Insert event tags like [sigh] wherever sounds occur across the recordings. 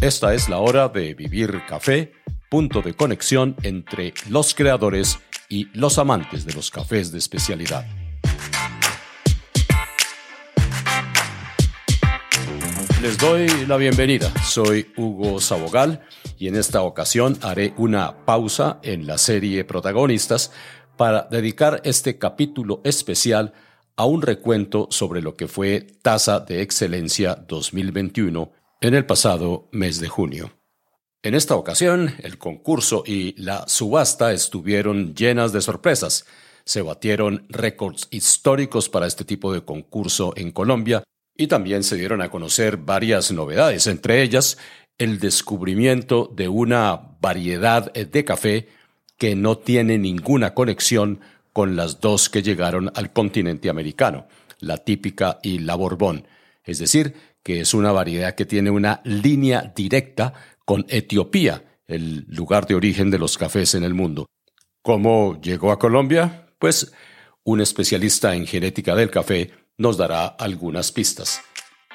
Esta es la hora de Vivir Café, punto de conexión entre los creadores y los amantes de los cafés de especialidad. Les doy la bienvenida. Soy Hugo Sabogal y en esta ocasión haré una pausa en la serie Protagonistas para dedicar este capítulo especial a un recuento sobre lo que fue Tasa de Excelencia 2021 en el pasado mes de junio. En esta ocasión, el concurso y la subasta estuvieron llenas de sorpresas. Se batieron récords históricos para este tipo de concurso en Colombia y también se dieron a conocer varias novedades, entre ellas el descubrimiento de una variedad de café que no tiene ninguna conexión con las dos que llegaron al continente americano, la típica y la Borbón, es decir, que es una variedad que tiene una línea directa con Etiopía, el lugar de origen de los cafés en el mundo. ¿Cómo llegó a Colombia? Pues un especialista en genética del café nos dará algunas pistas.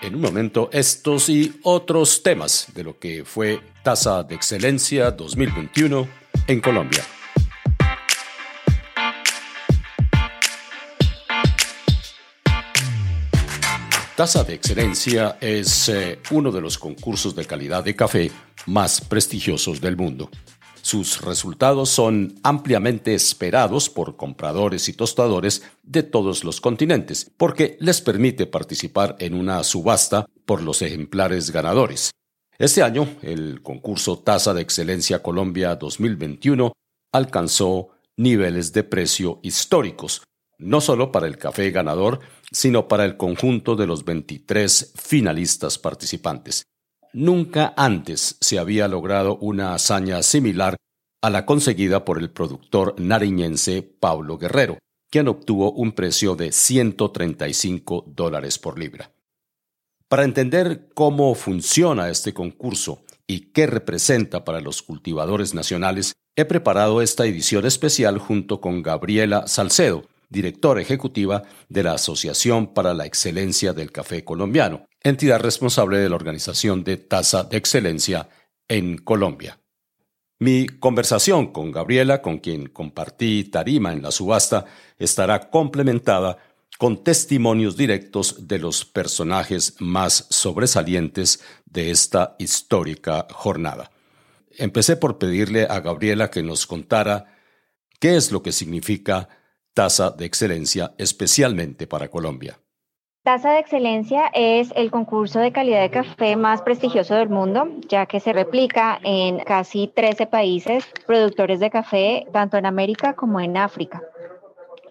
En un momento, estos y otros temas de lo que fue Tasa de Excelencia 2021 en Colombia. Tasa de Excelencia es eh, uno de los concursos de calidad de café más prestigiosos del mundo. Sus resultados son ampliamente esperados por compradores y tostadores de todos los continentes, porque les permite participar en una subasta por los ejemplares ganadores. Este año, el concurso Tasa de Excelencia Colombia 2021 alcanzó niveles de precio históricos, no solo para el café ganador, sino para el conjunto de los 23 finalistas participantes. Nunca antes se había logrado una hazaña similar a la conseguida por el productor nariñense Pablo Guerrero, quien obtuvo un precio de 135 dólares por libra. Para entender cómo funciona este concurso y qué representa para los cultivadores nacionales, he preparado esta edición especial junto con Gabriela Salcedo, directora ejecutiva de la Asociación para la Excelencia del Café Colombiano, entidad responsable de la organización de Tasa de Excelencia en Colombia. Mi conversación con Gabriela, con quien compartí tarima en la subasta, estará complementada con testimonios directos de los personajes más sobresalientes de esta histórica jornada. Empecé por pedirle a Gabriela que nos contara qué es lo que significa Tasa de Excelencia especialmente para Colombia. Tasa de Excelencia es el concurso de calidad de café más prestigioso del mundo, ya que se replica en casi 13 países productores de café, tanto en América como en África.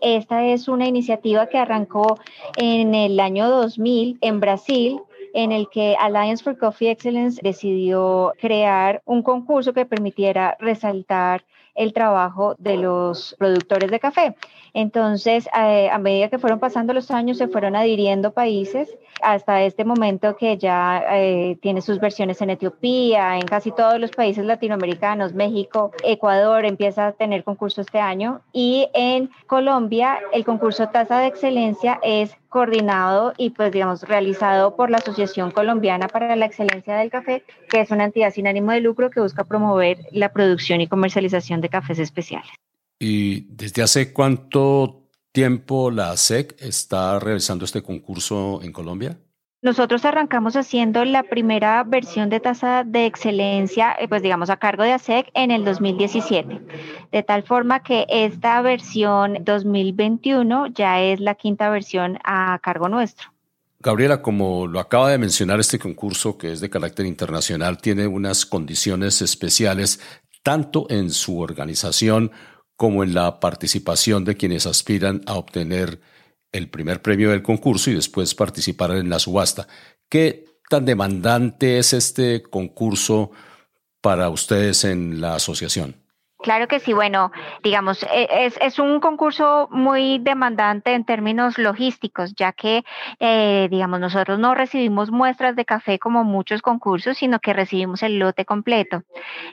Esta es una iniciativa que arrancó en el año 2000 en Brasil en el que Alliance for Coffee Excellence decidió crear un concurso que permitiera resaltar el trabajo de los productores de café. Entonces, eh, a medida que fueron pasando los años, se fueron adhiriendo países hasta este momento que ya eh, tiene sus versiones en Etiopía, en casi todos los países latinoamericanos, México, Ecuador empieza a tener concurso este año y en Colombia el concurso Tasa de Excelencia es coordinado y pues digamos realizado por la Asociación Colombiana para la Excelencia del Café, que es una entidad sin ánimo de lucro que busca promover la producción y comercialización de cafés especiales. ¿Y desde hace cuánto tiempo la SEC está realizando este concurso en Colombia? Nosotros arrancamos haciendo la primera versión de tasa de excelencia, eh, pues digamos a cargo de ASEC en el 2017, de tal forma que esta versión 2021 ya es la quinta versión a cargo nuestro. Gabriela, como lo acaba de mencionar, este concurso que es de carácter internacional tiene unas condiciones especiales tanto en su organización como en la participación de quienes aspiran a obtener el primer premio del concurso y después participar en la subasta. ¿Qué tan demandante es este concurso para ustedes en la asociación? Claro que sí, bueno, digamos, e, es, es, un concurso muy demandante en términos logísticos, ya que, eh, digamos, nosotros no recibimos muestras de café como muchos concursos, sino que recibimos el lote completo.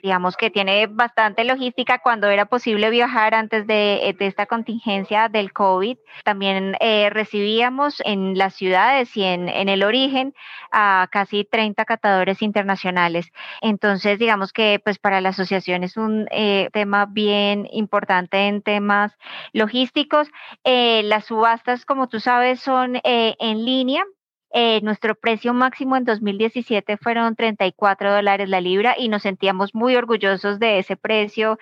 Digamos que tiene bastante logística cuando era posible viajar antes de, de esta contingencia del COVID. También eh, recibíamos en las ciudades y en, en el origen a casi 30 catadores internacionales. Entonces, digamos que pues para la asociación es un... Eh, tema bien importante en temas logísticos. Eh, las subastas, como tú sabes, son eh, en línea. Eh, nuestro precio máximo en 2017 fueron 34 dólares la libra y nos sentíamos muy orgullosos de ese precio,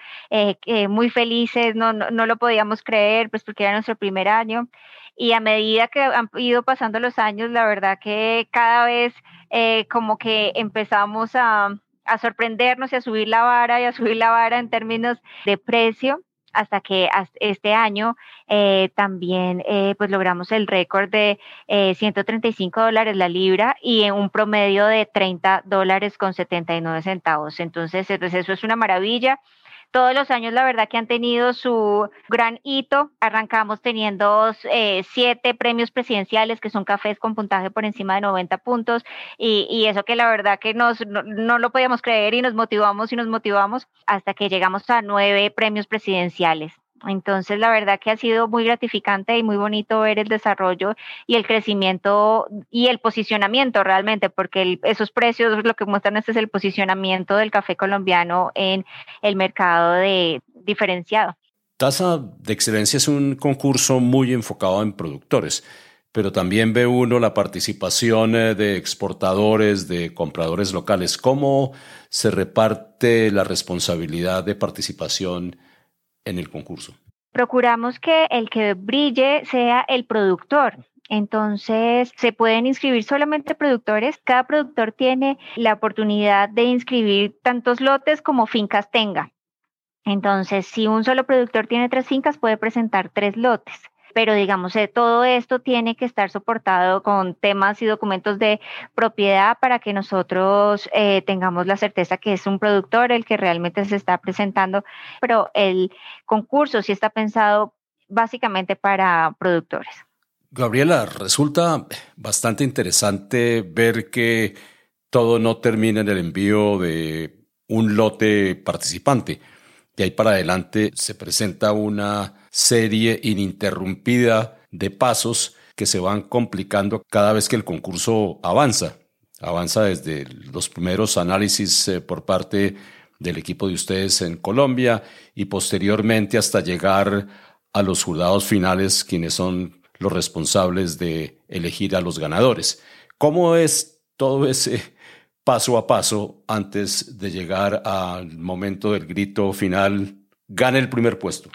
muy felices, no, no, no, lo podíamos creer, pues porque era nuestro primer año. Y a medida que han ido pasando los años, la verdad que cada vez como que empezamos a, a sorprendernos y a subir la vara y a subir la vara en términos de precio hasta que este año eh, también eh, pues logramos el récord de 135 eh, dólares la libra y en un promedio de 30 dólares con 79 centavos. Entonces, pues eso es una maravilla todos los años la verdad que han tenido su gran hito. Arrancamos teniendo eh, siete premios presidenciales que son cafés con puntaje por encima de 90 puntos y, eso que la verdad que nos, no, no, lo podíamos creer y nos motivamos y nos motivamos hasta que llegamos a nueve premios presidenciales. Entonces, la verdad que ha sido muy gratificante y muy bonito ver el desarrollo y el crecimiento y el posicionamiento realmente, porque esos precios lo que muestran es el posicionamiento del café colombiano en el mercado de diferenciado. Tasa de Excelencia es un concurso muy enfocado en productores, pero también ve uno la participación eh, de exportadores, de compradores locales. ¿Cómo se reparte la responsabilidad de participación? En el concurso? Procuramos que el que brille sea el productor. Entonces, se pueden inscribir solamente productores. Cada productor tiene la oportunidad de inscribir tantos lotes como fincas tenga. Entonces, si un solo productor tiene tres fincas, puede presentar tres lotes pero digamos, eh, todo esto tiene que estar soportado con temas y documentos de propiedad para que nosotros eh, tengamos la certeza que es un productor el que realmente se está presentando, pero el concurso sí está pensado básicamente para productores. Gabriela, resulta bastante interesante ver que todo no termina en el envío de un lote participante. De ahí para adelante se presenta una serie ininterrumpida de pasos que se van complicando cada vez que el concurso avanza. Avanza desde los primeros análisis eh, por parte del equipo de ustedes en Colombia y posteriormente hasta llegar a los jurados finales, quienes son los responsables de elegir a los ganadores. ¿Cómo es todo ese paso a paso antes de llegar al momento del grito final, gane el primer puesto?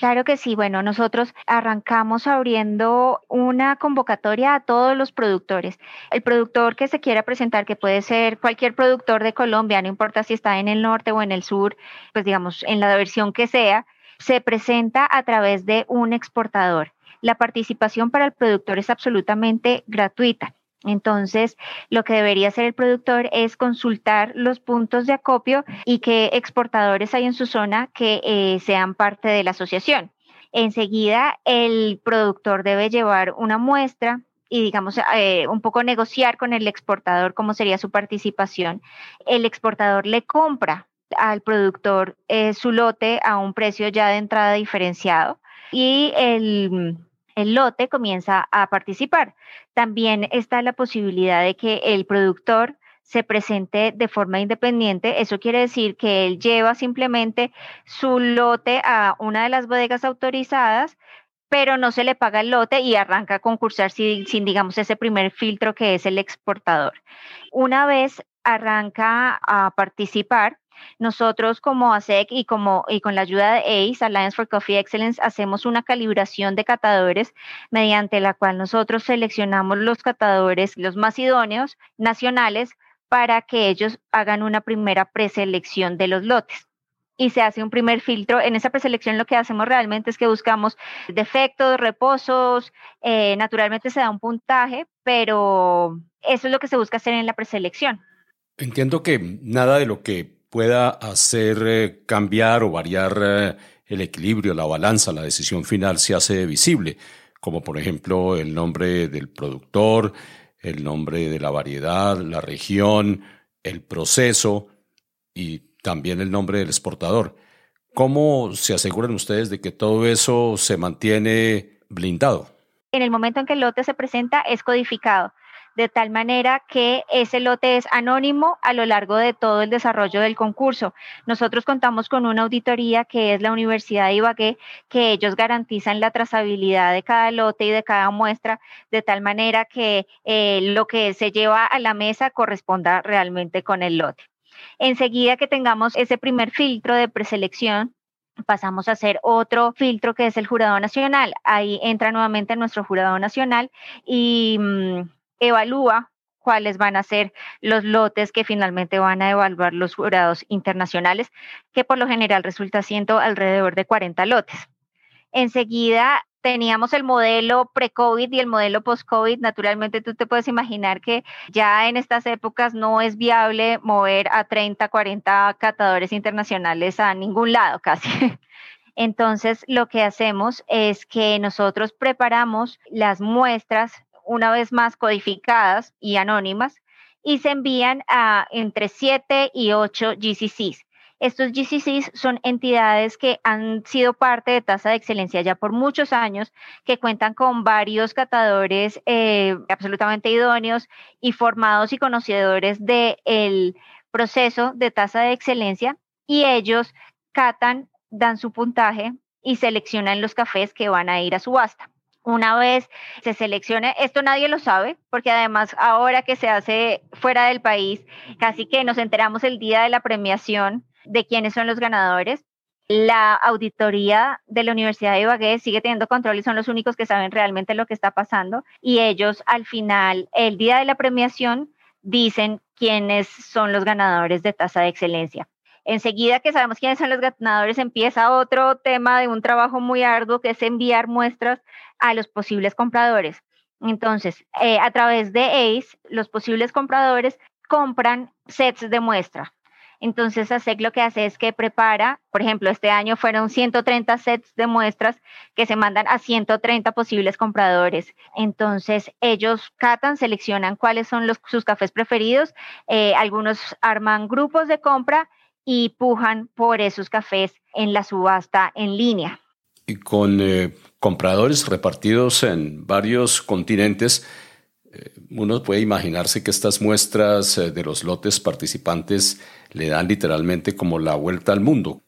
Claro que sí. Bueno, nosotros arrancamos abriendo una convocatoria a todos los productores. El productor que se quiera presentar, que puede ser cualquier productor de Colombia, no importa si está en el norte o en el sur, pues digamos, en la versión que sea, se presenta a través de un exportador. La participación para el productor es absolutamente gratuita. Entonces, lo que debería hacer el productor es consultar los puntos de acopio y qué exportadores hay en su zona que eh, sean parte de la asociación. Enseguida, el productor debe llevar una muestra y, digamos, eh, un poco negociar con el exportador cómo sería su participación. El exportador le compra al productor eh, su lote a un precio ya de entrada diferenciado y el el lote comienza a participar. También está la posibilidad de que el productor se presente de forma independiente. Eso quiere decir que él lleva simplemente su lote a una de las bodegas autorizadas, pero no se le paga el lote y arranca a concursar sin, sin digamos, ese primer filtro que es el exportador. Una vez arranca a participar, nosotros como ASEC y, como, y con la ayuda de ACE, Alliance for Coffee Excellence, hacemos una calibración de catadores mediante la cual nosotros seleccionamos los catadores, los más idóneos nacionales, para que ellos hagan una primera preselección de los lotes y se hace un primer filtro. En esa preselección lo que hacemos realmente es que buscamos defectos, reposos, eh, naturalmente se da un puntaje, pero eso es lo que se busca hacer en la preselección. Entiendo que nada de lo que pueda hacer eh, cambiar o variar eh, el equilibrio, la balanza, la decisión final se hace visible, como por ejemplo el nombre del productor, el nombre de la variedad, la región, el proceso y también el nombre del exportador. ¿Cómo se aseguran ustedes de que todo eso se mantiene blindado? En el momento en que el lote se presenta es codificado de tal manera que ese lote es anónimo a lo largo de todo el desarrollo del concurso. Nosotros contamos con una auditoría que es la Universidad de Ibagué, que ellos garantizan la trazabilidad de cada lote y de cada muestra, de tal manera que eh, lo que se lleva a la mesa corresponda realmente con el lote. Enseguida que tengamos ese primer filtro de preselección, pasamos a hacer otro filtro que es el jurado nacional. Ahí entra nuevamente nuestro jurado nacional y mm, evalúa cuáles van a ser los lotes que finalmente van a evaluar los jurados internacionales, que por lo general resulta siendo alrededor de 40 lotes. Enseguida teníamos el modelo pre-COVID y el modelo post-COVID. Naturalmente, tú te puedes imaginar que ya en estas épocas no es viable mover a 30, 40 catadores internacionales a ningún lado [laughs] casi. Entonces, lo que hacemos es que nosotros preparamos las muestras una vez más codificadas y anónimas, y se envían a entre 7 y 8 GCCs. Estos GCCs son entidades que han sido parte de tasa de excelencia ya por muchos años, que cuentan con varios catadores eh, absolutamente idóneos y formados y conocedores del proceso de tasa de excelencia y ellos catan, dan su puntaje y seleccionan los cafés que van a ir a subasta una vez se seleccione, esto nadie lo sabe, porque además ahora que se hace fuera del país, casi que nos enteramos el día de la premiación de quiénes son los ganadores. La auditoría de la Universidad de Ibagué sigue teniendo control y son los únicos que saben realmente lo que está pasando. Y ellos al final, el día de la premiación, dicen quiénes son los ganadores de tasa de excelencia. Enseguida que sabemos quiénes son los ganadores, empieza otro tema de un trabajo muy arduo que es enviar muestras a los posibles compradores. Entonces, eh, a través de ACE, los posibles compradores compran sets de muestra. Entonces, ASEC lo que hace es que prepara, por ejemplo, este año fueron 130 sets de muestras que se mandan a 130 posibles compradores. Entonces, ellos catan, seleccionan cuáles son los, sus cafés preferidos, eh, algunos arman grupos de compra y pujan por esos cafés en la subasta en línea. Y con eh, compradores repartidos en varios continentes, eh, uno puede imaginarse que estas muestras eh, de los lotes participantes le dan literalmente como la vuelta al mundo.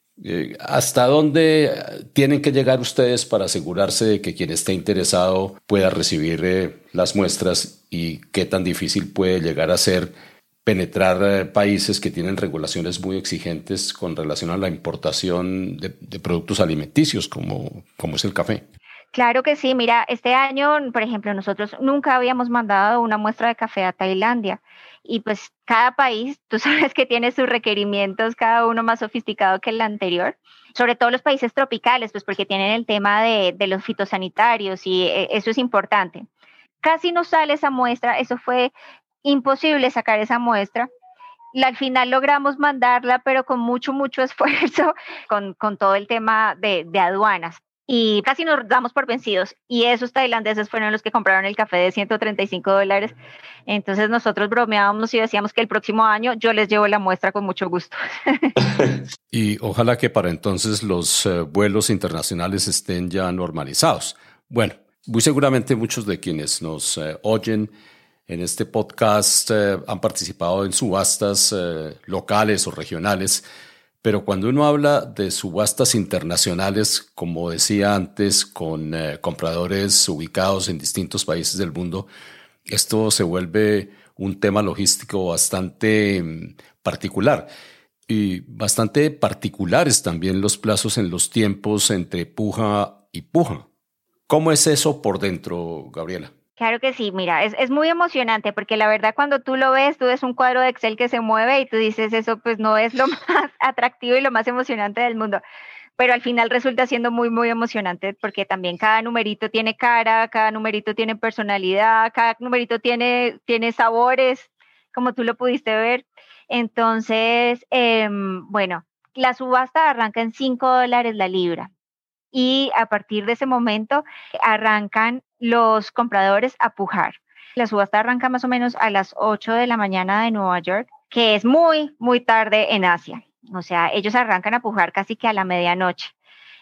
¿Hasta dónde tienen que llegar ustedes para asegurarse de que quien esté interesado pueda recibir las muestras y qué tan difícil puede llegar a ser penetrar países que tienen regulaciones muy exigentes con relación a la importación de, de productos alimenticios como, como es el café? Claro que sí, mira, este año, por ejemplo, nosotros nunca habíamos mandado una muestra de café a Tailandia y pues cada país, tú [laughs] sabes que tiene sus requerimientos, cada uno más sofisticado que el anterior, sobre todo los países tropicales, pues porque tienen el tema de, de los fitosanitarios y eh, eso es importante. Casi no sale esa muestra, eso fue imposible sacar esa muestra. Al final logramos mandarla, pero con mucho, mucho [laughs] esfuerzo, con, con todo el tema de, de aduanas y casi nos damos por vencidos. Y esos tailandeses fueron los que compraron el café de 135 dólares. Entonces nosotros bromeábamos y decíamos que el próximo año yo les llevo la muestra con mucho gusto. [laughs] y ojalá que para entonces los eh, vuelos internacionales estén ya normalizados. Bueno, muy seguramente muchos de quienes nos eh, oyen en este podcast eh, han participado en subastas locales o regionales pero cuando uno habla de subastas internacionales, como decía antes, con eh, compradores ubicados en distintos países del mundo, esto se vuelve un tema logístico bastante mm, particular. Y bastante particulares también los plazos en los tiempos entre puja y puja. ¿Cómo es eso por dentro, Gabriela? Claro que sí, mira, es, es, muy emocionante porque la verdad cuando tú lo ves, tú ves un cuadro de Excel que se mueve y tú dices eso pues no es lo [laughs] más atractivo y lo más emocionante del mundo, pero al final resulta siendo muy, muy emocionante porque también cada numerito tiene cara, cada numerito tiene personalidad, cada numerito tiene, tiene sabores, como tú lo pudiste ver. Entonces, em, bueno, la subasta arranca en 5 dólares la libra y a partir de ese momento arrancan los compradores a pujar. La subasta arranca más o menos a las 8 de la mañana de Nueva York, que es muy, muy tarde en Asia. O sea, ellos arrancan a pujar casi que a la medianoche.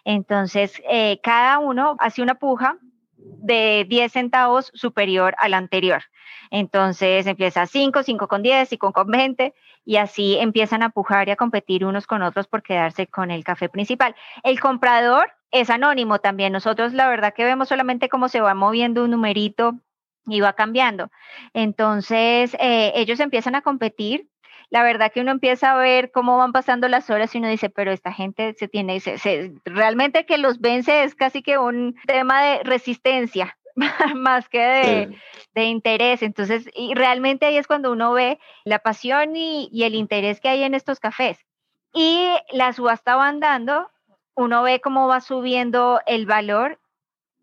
Entonces, eh, cada uno hace una puja de 10 centavos superior al anterior. Entonces empieza 5, 5 con 10, 5 con 20 y así empiezan a pujar y a competir unos con otros por quedarse con el café principal. El comprador es anónimo también. Nosotros la verdad que vemos solamente cómo se va moviendo un numerito y va cambiando. Entonces eh, ellos empiezan a competir la verdad que uno empieza a ver cómo van pasando las horas y uno dice, pero esta gente se tiene, se, realmente que los vence es casi que un tema de resistencia [laughs] más que de, interés. Entonces, y realmente ahí es cuando uno ve la pasión y, y el interés que hay en estos cafés. Y la subasta va andando, uno ve cómo va subiendo el valor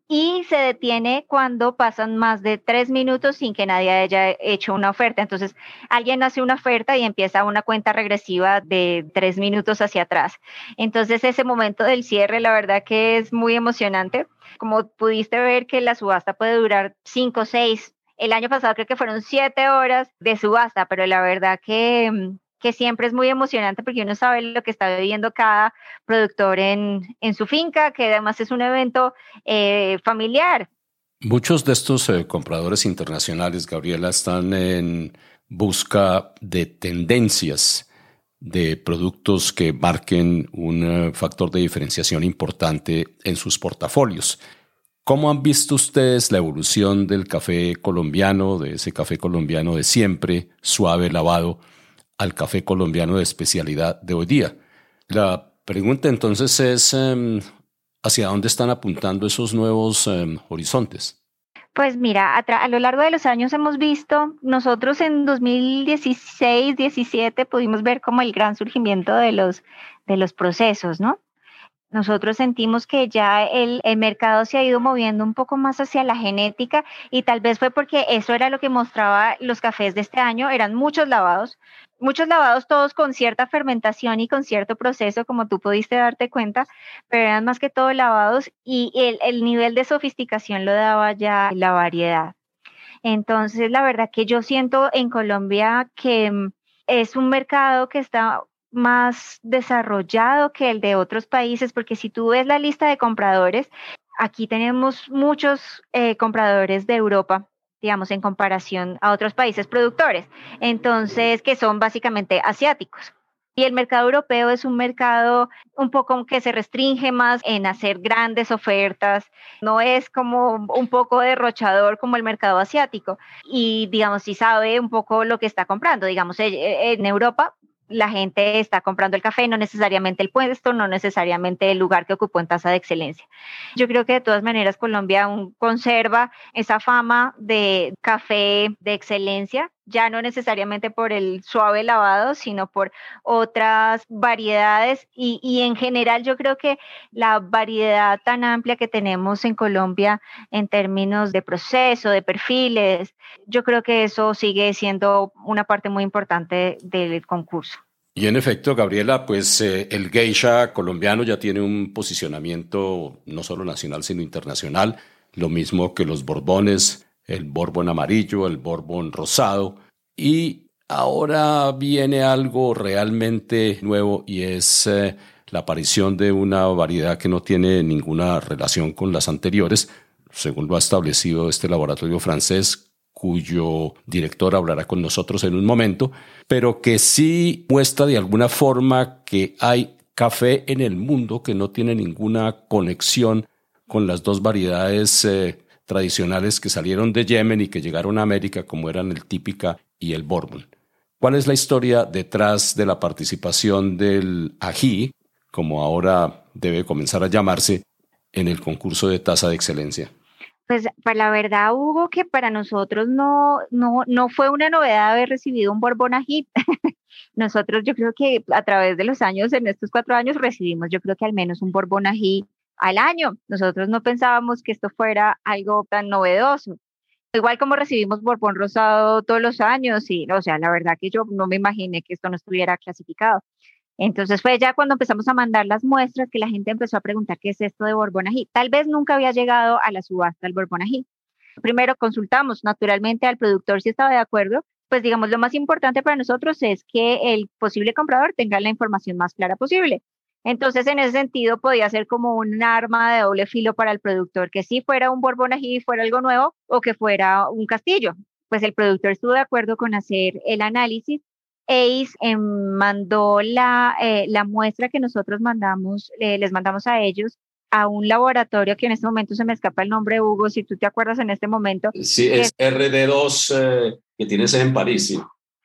y se detiene cuando pasan más de tres minutos sin que nadie haya hecho una oferta. Entonces, alguien hace una oferta y empieza una cuenta regresiva de tres minutos hacia atrás. Entonces, ese momento del cierre, la verdad que es muy emocionante. Como pudiste ver que la subasta puede durar cinco, seis. El año pasado creo que fueron siete horas de subasta, pero la verdad que mm, que siempre es muy emocionante porque uno sabe lo que está viviendo cada productor en, su finca, que además es un evento eh, familiar. Muchos de estos eh, compradores internacionales, Gabriela, están en busca de tendencias de productos que marquen un eh, factor de diferenciación importante en sus portafolios. ¿Cómo han visto ustedes la evolución del café colombiano, de ese café colombiano de siempre, suave, lavado? Al café colombiano de especialidad de hoy día. La pregunta entonces es, em, ¿hacia dónde están apuntando esos nuevos em, horizontes? Pues mira, a, lo largo de los años hemos visto, nosotros en 2016, 17 pudimos ver como el gran surgimiento de los, de los procesos, ¿no? Nosotros sentimos que ya el, mercado se ha ido moviendo un poco más hacia la genética y tal vez fue porque eso era lo que mostraba los cafés de este año, eran muchos lavados, muchos lavados todos con cierta fermentación y con cierto proceso, como tú pudiste darte cuenta, pero eran más que todo lavados y el, el nivel de sofisticación lo daba ya la variedad. Entonces, la verdad que yo siento en Colombia que mm, es un mercado que está más desarrollado que el de otros países, porque si tú ves la lista de compradores, aquí tenemos muchos eh, compradores de Europa digamos, en comparación a otros países productores, entonces, que son básicamente asiáticos. Y el mercado europeo es un mercado un poco que se restringe más en hacer grandes ofertas, no es como un poco derrochador como el mercado asiático. Y digamos, si sabe un poco lo que está comprando. Digamos, en Europa la gente está comprando el café, no necesariamente el puesto, no necesariamente el lugar que ocupó en tasa de excelencia. Yo creo que de todas maneras Colombia aún conserva esa fama de café de excelencia, ya no necesariamente por el suave lavado, sino por otras variedades y, en general yo creo que la variedad tan amplia que tenemos en Colombia en términos de proceso, de perfiles, yo creo que eso sigue siendo una parte muy importante del concurso. Y en efecto, Gabriela, pues eh, el geisha colombiano ya tiene un posicionamiento no solo nacional, sino internacional, lo mismo que los borbones, el borbón amarillo, el borbón rosado, y ahora viene algo realmente nuevo y es eh, la aparición de una variedad que no tiene ninguna relación con las anteriores, según lo ha establecido este laboratorio francés, cuyo director hablará con nosotros en un momento, pero que sí muestra de alguna forma que hay café en el mundo que no tiene ninguna conexión con las dos variedades eh, tradicionales que salieron de Yemen y que llegaron a América, como eran el típica y el bourbon. ¿Cuál es la historia detrás de la participación del ají, como ahora debe comenzar a llamarse, en el concurso de tasa de excelencia? Pues para la verdad, Hugo, que para nosotros no, no, no fue una novedad haber recibido un Borbón ají. [laughs] nosotros yo creo que a través de los años, en estos cuatro años, recibimos yo creo que al menos un Borbón ají al año. Nosotros no pensábamos que esto fuera algo tan novedoso. Igual como recibimos Borbón Rosado todos los años y, o sea, la verdad que yo no me imaginé que esto no estuviera clasificado. Entonces fue ya cuando empezamos a mandar las muestras que la gente empezó a preguntar qué es esto de Borbón Ají. Tal vez nunca había llegado a la subasta el Borbón Ají. Primero consultamos naturalmente al productor si estaba de acuerdo. Pues digamos, lo más importante para nosotros es que el posible comprador tenga la información más clara posible. Entonces, en ese sentido, podía ser como un arma de doble filo para el productor, que si fuera un Borbón Ají fuera algo nuevo o que fuera un castillo. Pues el productor estuvo de acuerdo con hacer el análisis ACE em, mandó la, eh, la muestra que nosotros mandamos, eh, les mandamos a ellos a un laboratorio que en este momento se me escapa el nombre, Hugo, si tú te acuerdas en este momento. Sí, es, RD2 eh, que tiene sede en París, sí.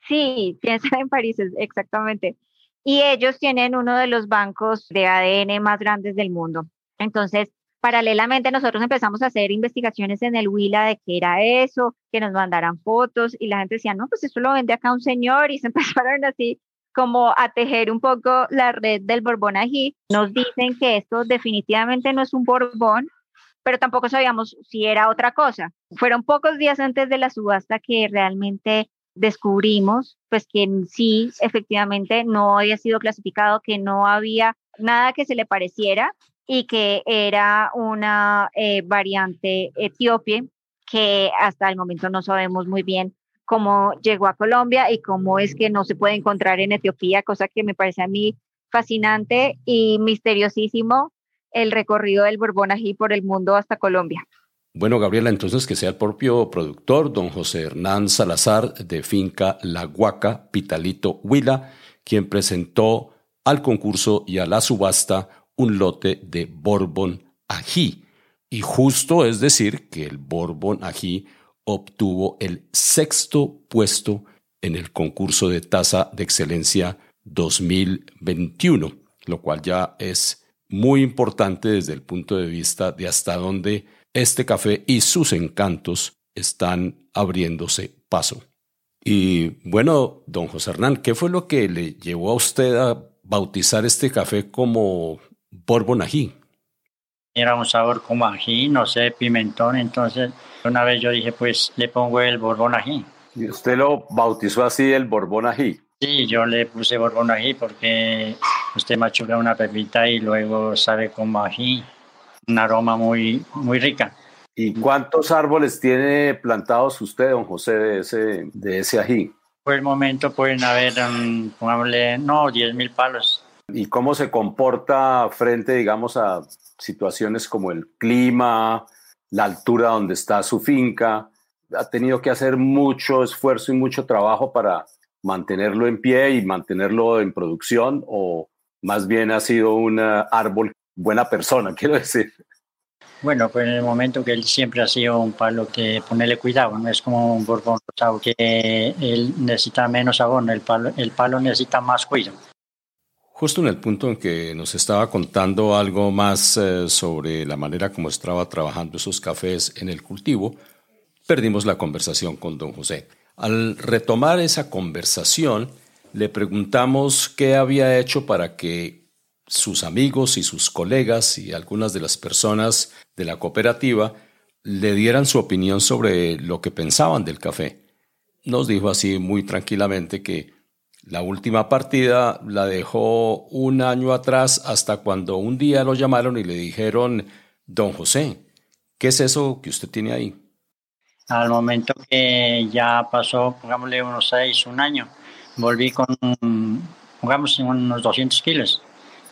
Sí, tiene sede en París, exactamente. Y ellos tienen uno de los bancos de ADN más grandes del mundo. Entonces, Paralelamente nosotros empezamos a hacer investigaciones en el Huila de qué era eso, que nos mandaran fotos y la gente decía, no, pues eso lo vende acá un señor y se [laughs] empezaron así como a tejer un poco la red del Borbón Ají. Nos dicen que esto definitivamente no es un Borbón, pero tampoco sabíamos si era otra cosa. Fueron pocos días antes de la subasta que realmente descubrimos pues que sí, efectivamente, no había sido clasificado, que no había nada que se le pareciera y que era una eh, variante etíope que hasta el momento no sabemos muy bien cómo llegó a Colombia y cómo es que no se puede encontrar en Etiopía, cosa que me parece a mí fascinante y misteriosísimo el recorrido del Borbón Ají por el mundo hasta Colombia. Bueno, Gabriela, entonces que sea el propio productor, don José Hernán Salazar, de Finca La Guaca, Pitalito Huila, quien presentó al concurso y a la subasta un lote de Bourbon Ají. Y justo es decir que el Bourbon Ají obtuvo el sexto puesto en el concurso de tasa de excelencia 2021, lo cual ya es muy importante desde el punto de vista de hasta dónde este café y sus encantos están abriéndose paso. Y bueno, don José Hernán, ¿qué fue lo que le llevó a usted a bautizar este café como Bourbon ají. Era un sabor como ají, no sé, pimentón. Entonces, una vez yo dije, pues le pongo el Bourbon ají. ¿Y usted lo bautizó así, el Bourbon ají? Sí, yo le puse Bourbon ají porque usted machuca una pepita y luego sabe como ají, un aroma muy, muy rica. ¿Y cuántos árboles tiene plantados usted, don José, de ese, de ese ají? Por el momento pueden haber, um, no, 10 mil palos y cómo se comporta frente, digamos, a situaciones como el clima, la altura donde está su finca. Ha tenido que hacer mucho esfuerzo y mucho trabajo para mantenerlo en pie y mantenerlo en producción o más bien ha sido un eh, árbol buena persona, [laughs] quiero decir. Bueno, pues en el momento que él siempre ha sido un palo que ponerle cuidado, no es como un borbón que él necesita menos abono, el palo, el palo necesita más cuidado. Justo en el punto en que nos estaba contando algo más eh, sobre la manera como estaba trabajando esos cafés en el cultivo, perdimos la conversación con don José. Al retomar esa conversación, le preguntamos qué había hecho para que sus amigos y sus colegas y algunas de las personas de la cooperativa le dieran su opinión sobre lo que pensaban del café. Nos dijo así muy tranquilamente que la última partida la dejó un año atrás hasta cuando un día lo llamaron y le dijeron, don José, ¿qué es eso que usted tiene ahí? Al momento que ya pasó, pongámosle unos seis, un año, volví con, pongamos, unos 200 kilos.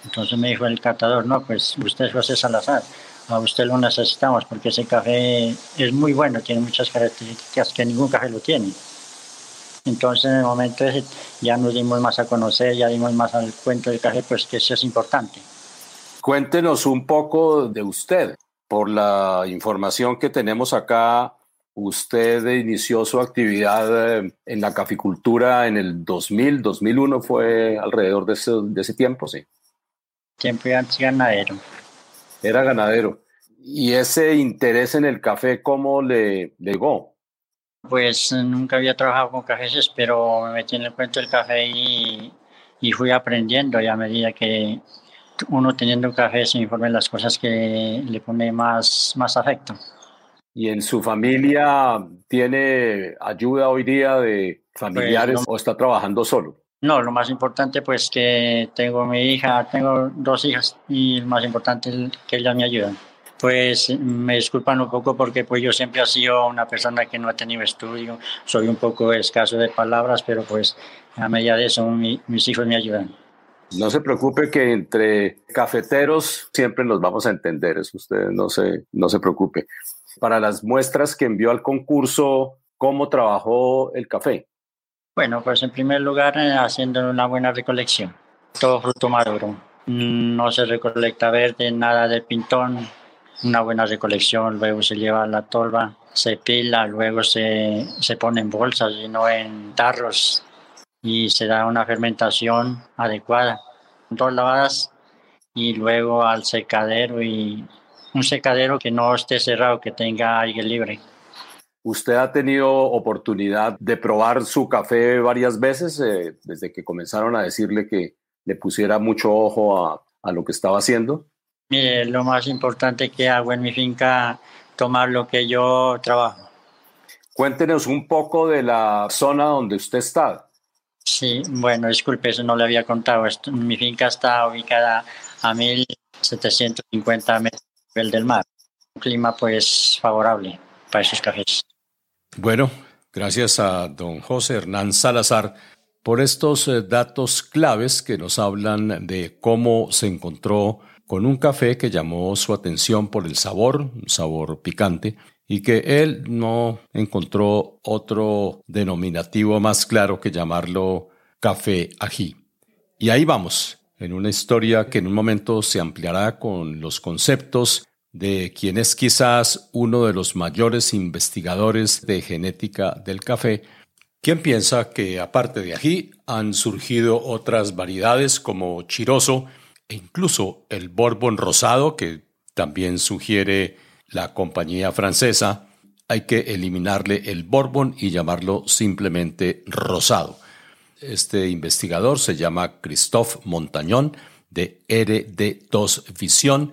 Entonces me dijo el catador, no, pues usted es José Salazar, a usted lo necesitamos porque ese café es muy bueno, tiene muchas características que ningún café lo tiene. Entonces en el momento ese ya nos dimos más a conocer, ya dimos más al cuento del café, pues que eso es importante. Cuéntenos un poco de usted. Por la información que tenemos acá, usted inició su actividad eh, en la caficultura en el 2000, 2001 fue alrededor de ese, de ese tiempo, sí. Siempre antes ganadero. Era ganadero. ¿Y ese interés en el café cómo le llegó? Pues nunca había trabajado con cafés, pero me metí en el cuento del café y, y fui aprendiendo y a medida que uno teniendo café se informa las cosas que le pone más, más afecto. ¿Y en su familia tiene ayuda hoy día de familiares pues o está trabajando solo? No, lo más importante pues que tengo mi hija, tengo dos hijas y lo más importante es que ellas me ayudan. Pues me disculpan un poco porque pues yo siempre he sido una persona que no ha tenido estudio, soy un poco escaso de palabras, pero pues a medida de eso mis hijos me ayudan. No se preocupe que entre cafeteros siempre nos vamos a entender, eso usted no se, no se preocupe. Para las muestras que envió al concurso, ¿cómo trabajó el café? Bueno, pues en primer lugar eh, haciendo una buena recolección. Todo fruto maduro. No se recolecta verde, nada de pintón. Una buena recolección, luego se lleva a la tolva, se pila, luego se, se pone en bolsas y no en tarros y se da una fermentación adecuada. Dos lavadas y luego al secadero y un secadero que no esté cerrado, que tenga aire libre. ¿Usted ha tenido oportunidad de probar su café varias veces eh, desde que comenzaron a decirle que le pusiera mucho ojo a, a, lo que estaba haciendo? Mire, lo más importante que hago en mi finca, tomar lo que yo trabajo. Cuéntenos un poco de la zona donde usted está. Sí, bueno, disculpe, eso no le había contado. Mi finca está ubicada a 1750 metros del mar. Un clima pues favorable para esos cafés. Bueno, gracias a don José Hernán Salazar por estos eh, datos claves que nos hablan de cómo se encontró con un café que llamó su atención por el sabor, un sabor picante, y que él no encontró otro denominativo más claro que llamarlo café ají. Y ahí vamos, en una historia que en un momento se ampliará con los conceptos de quien es quizás uno de los mayores investigadores de genética del café, quien piensa que aparte de ají han surgido otras variedades como chiroso e incluso el Bourbon rosado que también sugiere la compañía francesa, hay que eliminarle el Bourbon y llamarlo simplemente rosado. Este investigador se llama Christophe Montañón de RD2 Vision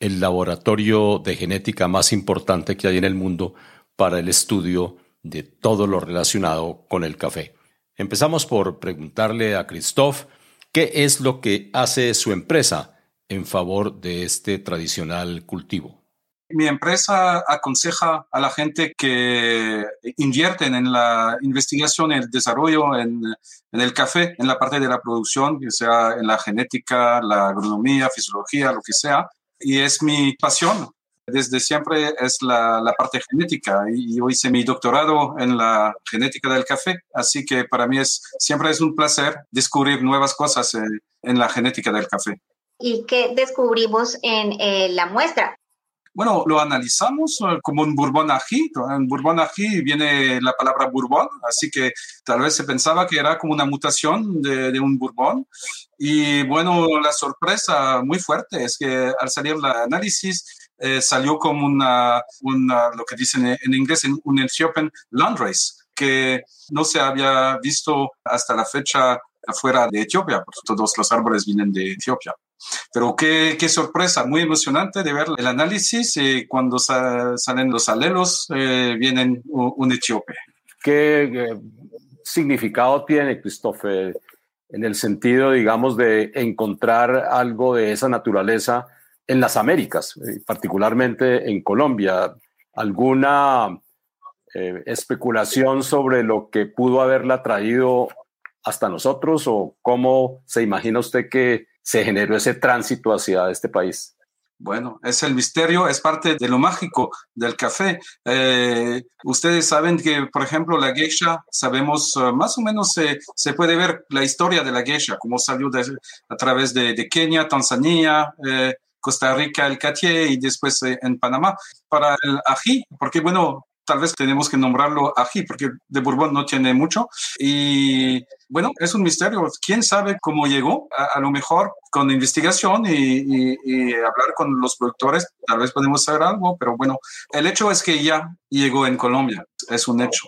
el laboratorio de genética más importante que hay en el mundo para el estudio de todo lo relacionado con el café. Empezamos por preguntarle a Christophe qué es lo que hace su empresa en favor de este tradicional cultivo. Mi empresa aconseja a la gente que invierten en la investigación, y el desarrollo en, en, el café, en la parte de la producción, que sea en la genética, la agronomía, fisiología, lo que sea, y es mi pasión. Desde siempre es la, la parte genética y yo hice mi doctorado en la genética del café, así que para mí es, siempre es un placer descubrir nuevas cosas en, en la genética del café. ¿Y qué descubrimos en eh, la muestra? Bueno, lo analizamos eh, como un bourbon ají. En bourbon ají viene la palabra bourbon, así que tal vez se pensaba que era como una mutación de, de un bourbon. Y bueno, la sorpresa muy fuerte es que al salir el análisis eh, salió como una, una, lo que dicen en inglés, un Ethiopian Landrace, que no se había visto hasta la fecha afuera de Etiopía, porque todos los árboles vienen de Etiopía. Pero qué, qué, sorpresa, muy emocionante de ver el análisis y cuando salen los alelos eh, vienen un, un, etíope. ¿Qué eh, significado tiene, Christophe, en el sentido, digamos, de encontrar algo de esa naturaleza en las Américas, eh, particularmente en Colombia? ¿Alguna eh, especulación sobre lo que pudo haberla traído hasta nosotros o cómo se imagina usted que se generó ese tránsito hacia este país? Bueno, es el misterio, es parte de lo mágico del café. Eh, ustedes saben que, por ejemplo, la geisha, sabemos uh, más o menos eh, se puede ver la historia de la geisha, cómo salió a través de, Kenia, Tanzania, eh, Costa Rica, el Catie y después eh, en Panamá. Para el ají, porque bueno, tal vez tenemos que nombrarlo ají, porque de Bourbon no tiene mucho. Y bueno, es un misterio. ¿Quién sabe cómo llegó? A, a lo mejor con investigación y, y, y, hablar con los productores, tal vez podemos saber algo, pero bueno, el hecho es que ya llegó en Colombia, es un hecho.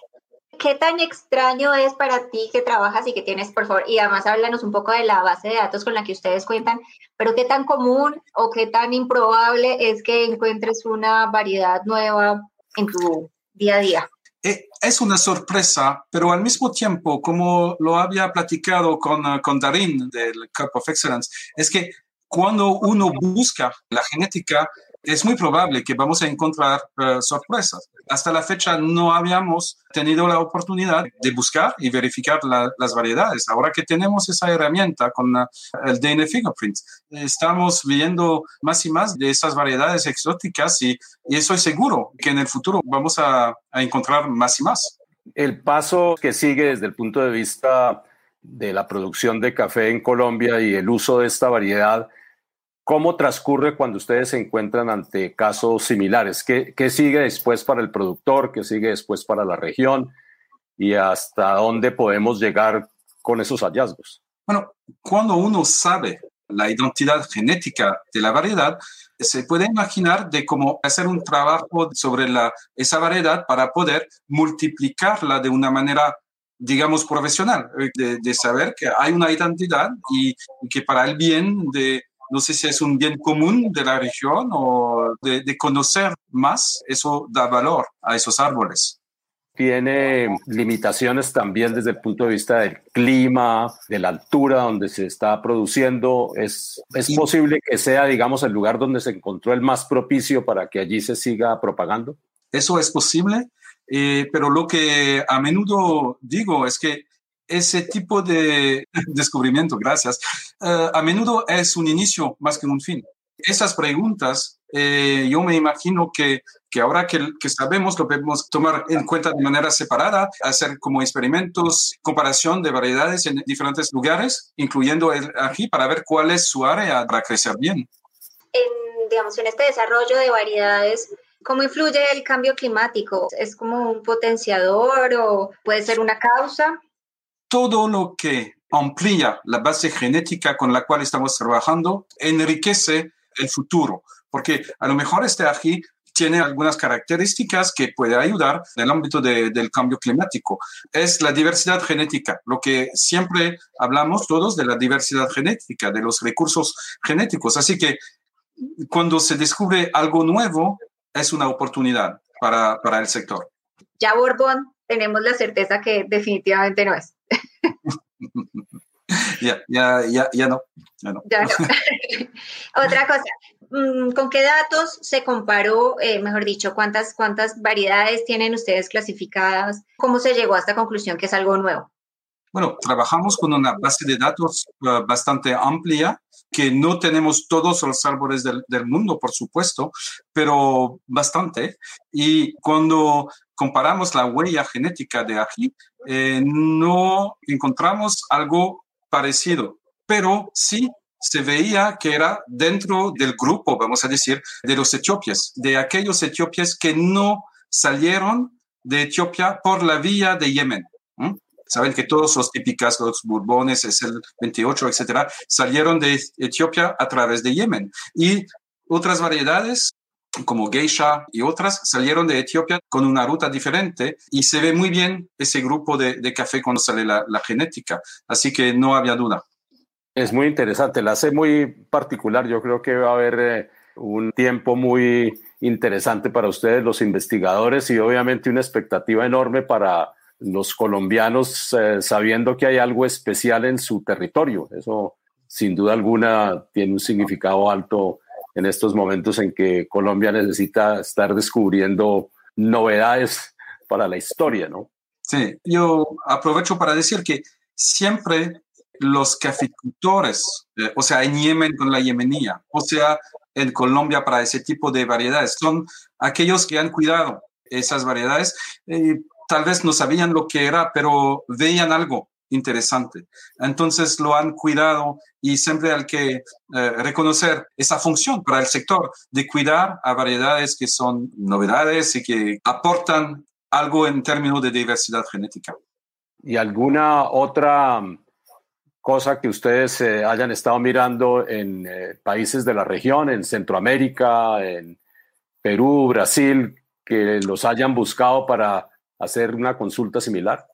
¿Qué tan extraño es para ti que trabajas y que tienes, por favor, y además háblanos un poco de la base de datos con la que ustedes cuentan, pero qué tan común o qué tan improbable es que encuentres una variedad nueva en tu día a día? Eh, es una sorpresa, pero al mismo tiempo, como lo había platicado con, eh, con Darín del Cup of Excellence, es que cuando uno busca la genética, es muy probable que vamos a encontrar eh, sorpresas. Hasta la fecha no habíamos tenido la oportunidad de buscar y verificar las variedades. Ahora que tenemos esa herramienta con eh, el DNA Fingerprint, estamos viendo más y más de esas variedades exóticas y, y estoy seguro que en el futuro vamos a encontrar más y más. El paso que sigue desde el punto de vista de la producción de café en Colombia y el uso de esta variedad ¿Cómo transcurre cuando ustedes se encuentran ante casos similares? ¿Qué, sigue después para el productor? ¿Qué sigue después para la región? ¿Y hasta dónde podemos llegar con esos hallazgos? Bueno, cuando uno sabe la identidad genética de la variedad, se puede imaginar de cómo hacer un trabajo sobre la, esa variedad para poder multiplicarla de una manera digamos, profesional, de, saber que hay una identidad y, que para el bien de, no sé si es un bien común de la región o de, conocer más, eso da valor a esos árboles. Tiene limitaciones también desde el punto de vista del clima, de la altura donde se está produciendo. ¿Es, es posible que sea, digamos, el lugar donde se encontró el más propicio para que allí se siga propagando? Eso es posible, eh, pero lo que a menudo digo es que ese tipo de [laughs] descubrimiento, gracias, eh, a menudo es un inicio más que un fin. Esas preguntas, eh, yo me imagino que, que ahora que, que, sabemos, lo podemos tomar en cuenta de manera separada, hacer como experimentos, comparación de variedades en diferentes lugares, incluyendo el para ver cuál es su área para crecer bien. En, digamos, en este desarrollo de variedades, ¿Cómo influye el cambio climático? ¿Es como un potenciador o puede ser una causa? Todo lo que amplía la base genética con la cual estamos trabajando enriquece el futuro, porque a lo mejor este ají tiene algunas características que puede ayudar en el ámbito del cambio climático. Es la diversidad genética, lo que siempre hablamos todos de la diversidad genética, de los recursos genéticos. Así que cuando se descubre algo nuevo, es una oportunidad para, para el sector. Ya Borbón, tenemos la certeza que definitivamente no es. [laughs] ya, ya, ya, ya no. Ya no. [laughs] Otra cosa, mm, ¿con qué datos se comparó, eh, mejor dicho, cuántas, cuántas variedades tienen ustedes clasificadas? ¿Cómo se llegó a esta conclusión que es algo nuevo? Bueno, trabajamos con una base de datos uh, bastante amplia, que no tenemos todos los árboles del, del, mundo, por supuesto, pero bastante. Y cuando comparamos la huella genética de ají, eh, no encontramos algo parecido, pero sí se veía que era dentro del grupo, vamos a decir, de los etíopes, de aquellos etíopes que no salieron de Etiopía por la vía de Yemen. Saben que todos los típicos, los burbones, es el 28, etcétera, salieron de Etiopía a través de Yemen. Y otras variedades como Geisha y otras salieron de Etiopía con una ruta diferente y se ve muy bien ese grupo de, café cuando sale la, genética. Así que no había duda. Es muy interesante, la hace muy particular. Yo creo que va a haber eh, un tiempo muy interesante para ustedes, los investigadores, y obviamente una expectativa enorme para los colombianos, eh, sabiendo que hay algo especial en su territorio. Eso, sin duda alguna, tiene un significado alto en estos momentos en que Colombia necesita estar descubriendo novedades para la historia, ¿no? Sí, yo aprovecho para decir que siempre los caficultores, eh, o sea, en Yemen con la yemenía, o sea, en Colombia para ese tipo de variedades, son aquellos que han cuidado esas variedades. Eh, tal vez no sabían lo que era, pero veían algo interesante. Entonces lo han cuidado y siempre hay que eh, reconocer esa función para el sector de cuidar a variedades que son novedades y que aportan algo en términos de diversidad genética. ¿Y alguna otra cosa que ustedes eh, hayan estado mirando en eh, países de la región, en Centroamérica, en Perú, Brasil, que los hayan buscado para hacer una consulta similar?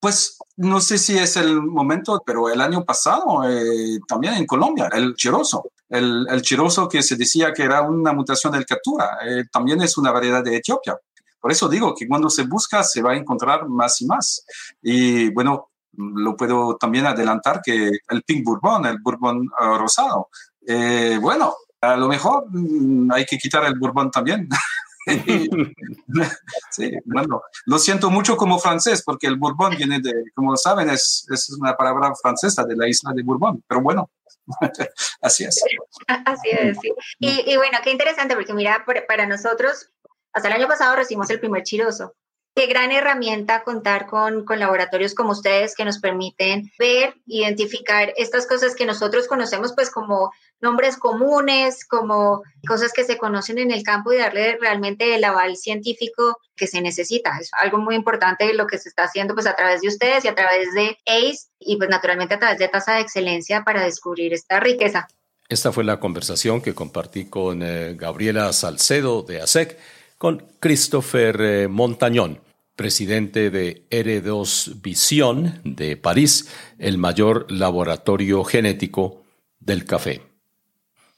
Pues no sé si es el momento, pero el año pasado eh, también en Colombia, el chiroso, el, el, chiroso que se decía que era una mutación del captura, eh, también es una variedad de Etiopía. Por eso digo que cuando se busca se va a encontrar más y más. Y bueno, lo puedo también adelantar que el Pink Bourbon, el Bourbon uh, rosado, eh, bueno, a lo mejor mm, hay que quitar el Bourbon también. [laughs] [laughs] sí, bueno, lo siento mucho como francés, porque el Bourbon viene de, como saben, es, es una palabra francesa de la isla de Bourbon, pero bueno, [laughs] así es. Así es, sí. Y, y, bueno, qué interesante, porque mira, para nosotros, hasta el año pasado recibimos el primer chiroso. Qué gran herramienta contar con, con, laboratorios como ustedes que nos permiten ver, identificar estas cosas que nosotros conocemos pues como nombres comunes, como cosas que se conocen en el campo y darle realmente el aval científico que se necesita. Es algo muy importante lo que se está haciendo pues a través de ustedes y a través de ACE y pues naturalmente a través de tasa de excelencia para descubrir esta riqueza. Esta fue la conversación que compartí con eh, Gabriela Salcedo de ASEC, con Christopher eh, Montañón presidente de R2 Vision de París, el mayor laboratorio genético del café.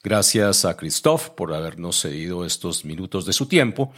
Gracias a Christophe por habernos cedido estos minutos de su tiempo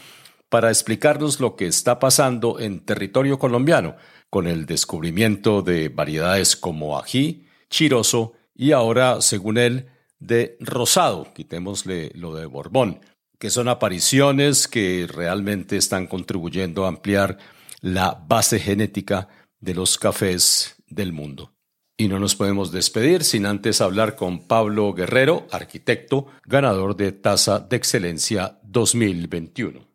para explicarnos lo que está pasando en territorio colombiano con el descubrimiento de variedades como ají, chiroso y ahora, según él, de rosado, quitémosle lo de Borbón, que son apariciones que realmente están contribuyendo a ampliar la base genética de los cafés del mundo. Y no nos podemos despedir sin antes hablar con Pablo Guerrero, arquitecto, ganador de Tasa de Excelencia 2021.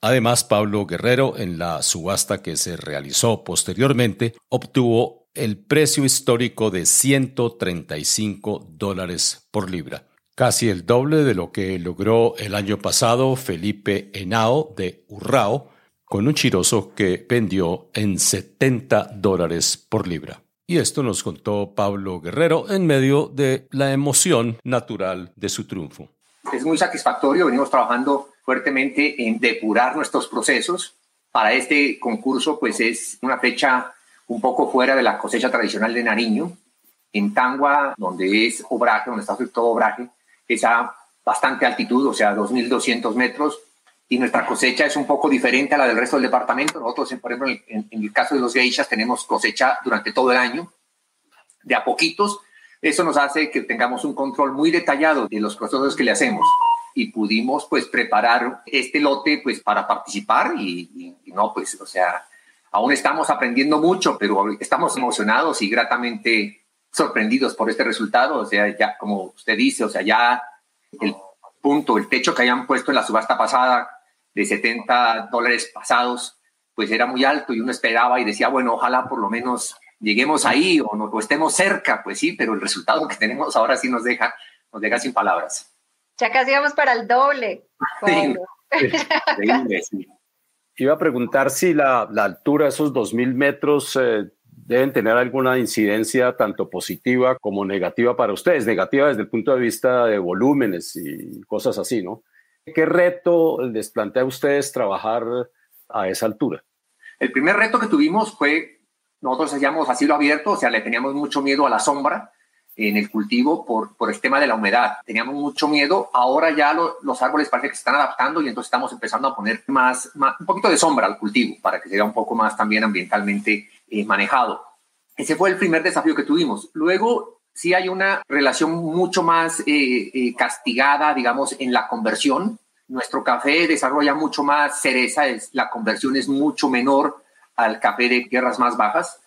Además, Pablo Guerrero, en la subasta que se realizó posteriormente, obtuvo el precio histórico de 135 dólares por libra casi el doble de lo que logró el año pasado Felipe Henao de Urrao, con un chiroso que vendió en 70 dólares por libra. Y esto nos contó Pablo Guerrero en medio de la emoción natural de su triunfo. Es muy satisfactorio, venimos trabajando fuertemente en depurar nuestros procesos. Para este concurso, pues es una fecha un poco fuera de la cosecha tradicional de Nariño. En Tangua, donde es obraje, donde está todo obraje, es a bastante altitud, o sea, 2.200 metros, y nuestra cosecha es un poco diferente a la del resto del departamento. Nosotros, por ejemplo, en, el caso de los geishas, tenemos cosecha durante todo el año, de a poquitos. Eso nos hace que tengamos un control muy detallado de los procesos que le hacemos y pudimos pues preparar este lote pues para participar y, y, no pues o sea aún estamos aprendiendo mucho pero estamos emocionados y gratamente sorprendidos por este resultado. O sea, ya como usted dice, o sea, ya el punto, el techo que hayan puesto en la subasta pasada de 70 dólares pasados, pues era muy alto y uno esperaba y decía, bueno, ojalá por lo menos lleguemos ahí o, no, estemos cerca, pues sí, pero el resultado que tenemos ahora sí nos deja, nos deja sin palabras. Ya casi vamos para el doble. [laughs] Iba a preguntar si la, la altura, esos 2.000 metros, eh, deben tener alguna incidencia tanto positiva como negativa para ustedes, negativa desde el punto de vista de volúmenes y cosas así, ¿no? ¿Qué reto les plantea a ustedes trabajar a esa altura? El primer reto que tuvimos fue, nosotros hacíamos asilo abierto, o sea, le teníamos mucho miedo a la sombra en el cultivo por, por el tema de la humedad. Teníamos mucho miedo, ahora ya los árboles parece que se están adaptando y entonces estamos empezando a poner más, más, un poquito de sombra al cultivo para que sea un poco más también ambientalmente eh, manejado. Ese fue el primer desafío que tuvimos. Luego, sí hay una relación mucho más eh, eh, castigada, digamos, en la conversión. Nuestro café desarrolla mucho más cereza, es, la conversión es mucho menor al café de tierras más bajas.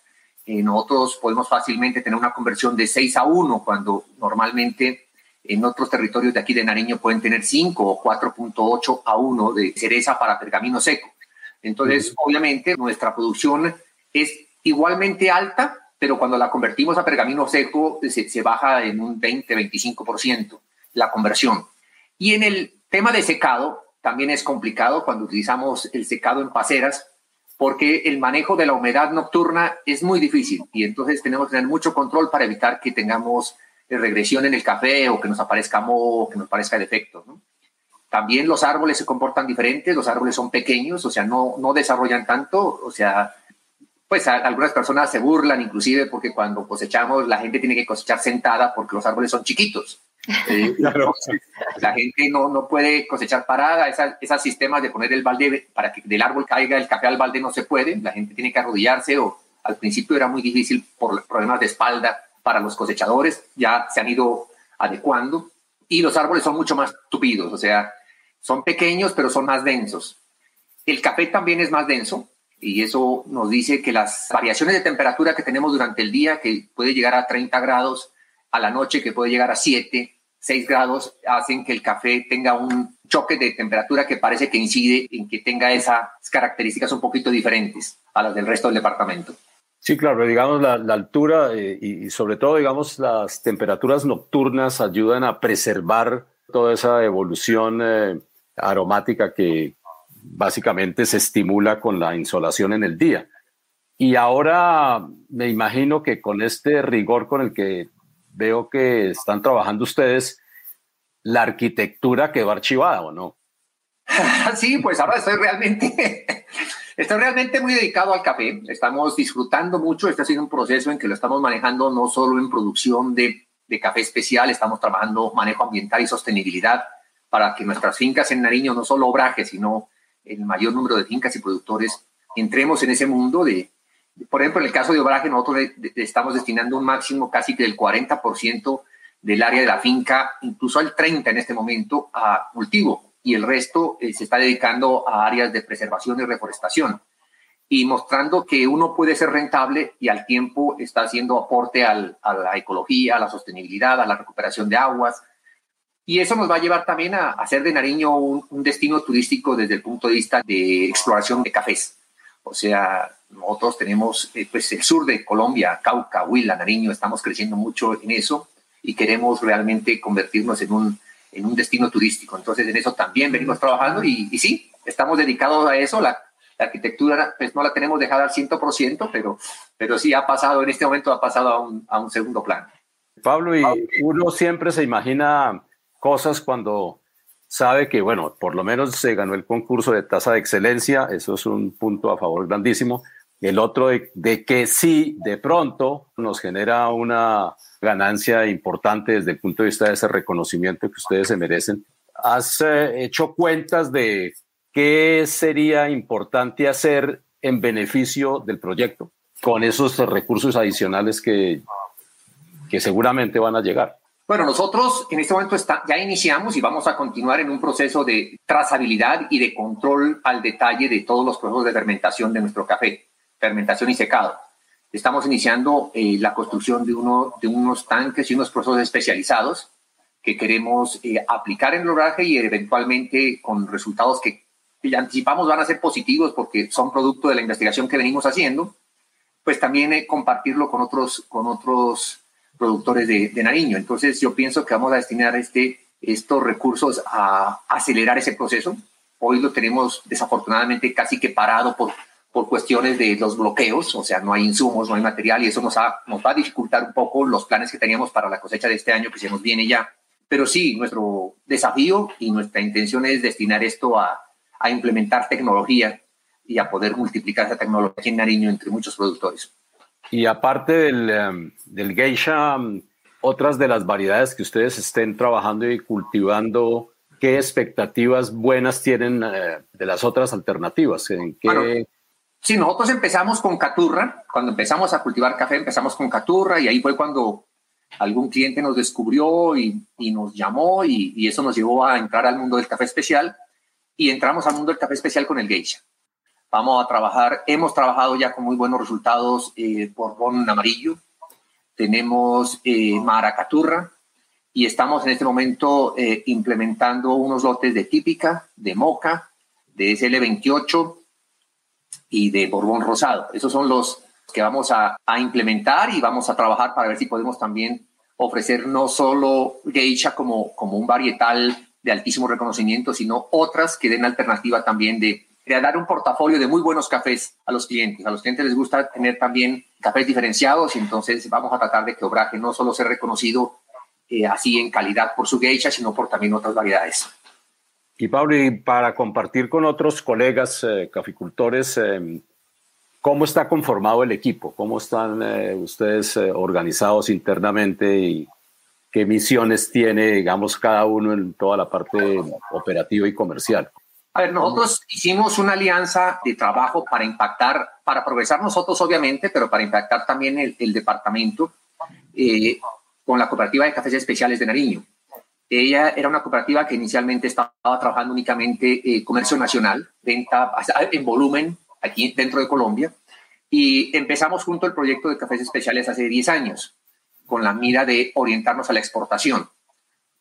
nosotros podemos fácilmente tener una conversión de 6 a 1, cuando normalmente en otros territorios de aquí de Nariño pueden tener 5 o 4.8 a 1 de cereza para pergamino seco. Entonces, obviamente, nuestra producción es igualmente alta, pero cuando la convertimos a pergamino seco se, se baja en un 20-25% la conversión. Y en el tema de secado también es complicado cuando utilizamos el secado en paceras porque el manejo de la humedad nocturna es muy difícil y entonces tenemos que tener mucho control para evitar que tengamos regresión en el café o que nos aparezca moho, que nos parezca defecto. ¿no? También los árboles se comportan diferentes, los árboles son pequeños, o sea, no, no desarrollan tanto, o sea, pues algunas personas se burlan inclusive porque cuando cosechamos la gente tiene que cosechar sentada porque los árboles son chiquitos. Eh, [laughs] la gente no, no puede cosechar parada, esos sistemas de poner el balde para que del árbol caiga el café al balde no se puede, la gente tiene que arrodillarse o al principio era muy difícil por problemas de espalda para los cosechadores, ya se han ido adecuando. Y los árboles son mucho más tupidos, o sea, son pequeños pero son más densos. El café también es más denso y eso nos dice que las variaciones de temperatura que tenemos durante el día, que puede llegar a 30 grados, a la noche que puede llegar a 7, 6 grados, hacen que el café tenga un choque de temperatura que parece que incide en que tenga esas características un poquito diferentes a las del resto del departamento. Sí, claro, digamos la, altura eh, y, sobre todo, digamos, las temperaturas nocturnas ayudan a preservar toda esa evolución eh, aromática que básicamente se estimula con la insolación en el día. Y ahora me imagino que con este rigor con el que veo que están trabajando ustedes, la arquitectura quedó archivada, ¿o no? [laughs] Sí, pues ahora estoy realmente [laughs] Estoy realmente muy dedicado al café. Estamos disfrutando mucho. Este ha sido un proceso en que lo estamos manejando no solo en producción de, de café especial, estamos trabajando manejo ambiental y sostenibilidad para que nuestras fincas en Nariño, no solo obraje, sino el mayor número de fincas y productores, entremos en ese mundo de, por ejemplo, en el caso de obraje, nosotros estamos destinando un máximo casi que del 40% del área de la finca, incluso al 30% en este momento, a cultivo y el resto eh, se está dedicando a áreas de preservación y reforestación y mostrando que uno puede ser rentable y al tiempo está haciendo aporte a la ecología, a la sostenibilidad, a la recuperación de aguas. Y eso nos va a llevar también a hacer de Nariño un, destino turístico desde el punto de vista de exploración de cafés. O sea, nosotros tenemos eh, pues el sur de Colombia, Cauca, Huila, Nariño, estamos creciendo mucho en eso y queremos realmente convertirnos en un en un destino turístico. Entonces, en eso también venimos trabajando y, y sí, estamos dedicados a eso. La, arquitectura, pues no la tenemos dejada al 100%, pero, pero sí ha pasado, en este momento ha pasado a un, a un segundo plano. Pablo, y uno siempre se imagina cosas cuando sabe que, bueno, por lo menos se ganó el concurso de tasa de excelencia, eso es un punto a favor grandísimo. El otro de, de que sí, de pronto nos genera una ganancia importante desde el punto de vista de ese reconocimiento que ustedes se merecen. ¿Has eh, hecho cuentas de qué sería importante hacer en beneficio del proyecto con esos recursos adicionales que, que seguramente van a llegar? Bueno, nosotros en este momento está, ya iniciamos y vamos a continuar en un proceso de trazabilidad y de control al detalle de todos los procesos de fermentación de nuestro café, fermentación y secado. Estamos iniciando eh, la construcción de, uno, de unos tanques y unos procesos especializados que queremos eh, aplicar en el oraje y eventualmente con resultados que, ya anticipamos van a ser positivos porque son producto de la investigación que venimos haciendo, pues también eh, compartirlo con otros, con otros productores de, de, Nariño. Entonces yo pienso que vamos a destinar este, estos recursos a acelerar ese proceso. Hoy lo tenemos desafortunadamente casi que parado por por cuestiones de los bloqueos, o sea, no hay insumos, no hay material y eso nos, nos va a dificultar un poco los planes que teníamos para la cosecha de este año que se nos viene ya. Pero sí, nuestro desafío y nuestra intención es destinar esto a, a implementar tecnología y a poder multiplicar esa tecnología en Nariño entre muchos productores. Y aparte del, em, del geisha, otras de las variedades que ustedes estén trabajando y cultivando, ¿qué expectativas buenas tienen eh, de las otras alternativas? ¿En qué, Sí, nosotros empezamos con caturra. Cuando empezamos a cultivar café, empezamos con caturra y ahí fue cuando algún cliente nos descubrió y, nos llamó y, eso nos llevó a entrar al mundo del café especial y entramos al mundo del café especial con el geisha. Vamos a trabajar, hemos trabajado ya con muy buenos resultados eh, por bon amarillo, tenemos eh, maracaturra. Y estamos en este momento eh, implementando unos lotes de típica, de moca, de SL28 y de Borbón Rosado. Esos son los que vamos a, implementar y vamos a trabajar para ver si podemos también ofrecer no solo geisha como, como un varietal de altísimo reconocimiento, sino otras que den alternativa también de, dar un portafolio de muy buenos cafés a los clientes. A los clientes les gusta tener también cafés diferenciados y entonces vamos a tratar de que Obraje no solo sea reconocido eh, así en calidad por su geisha, sino por también otras variedades. Y Pablo, y para compartir con otros colegas eh, caficultores, eh, ¿cómo está conformado el equipo? ¿Cómo están ustedes organizados internamente y qué misiones tiene, digamos, cada uno en toda la parte operativa y comercial. A ver, nosotros hicimos una alianza de trabajo para impactar, para progresar nosotros obviamente, pero para impactar también el, departamento eh, con la cooperativa de cafés especiales de Nariño. Ella era una cooperativa que inicialmente estaba trabajando únicamente eh, comercio nacional, venta en volumen aquí dentro de Colombia, y empezamos junto el proyecto de cafés especiales hace 10 años, con la mira de orientarnos a la exportación.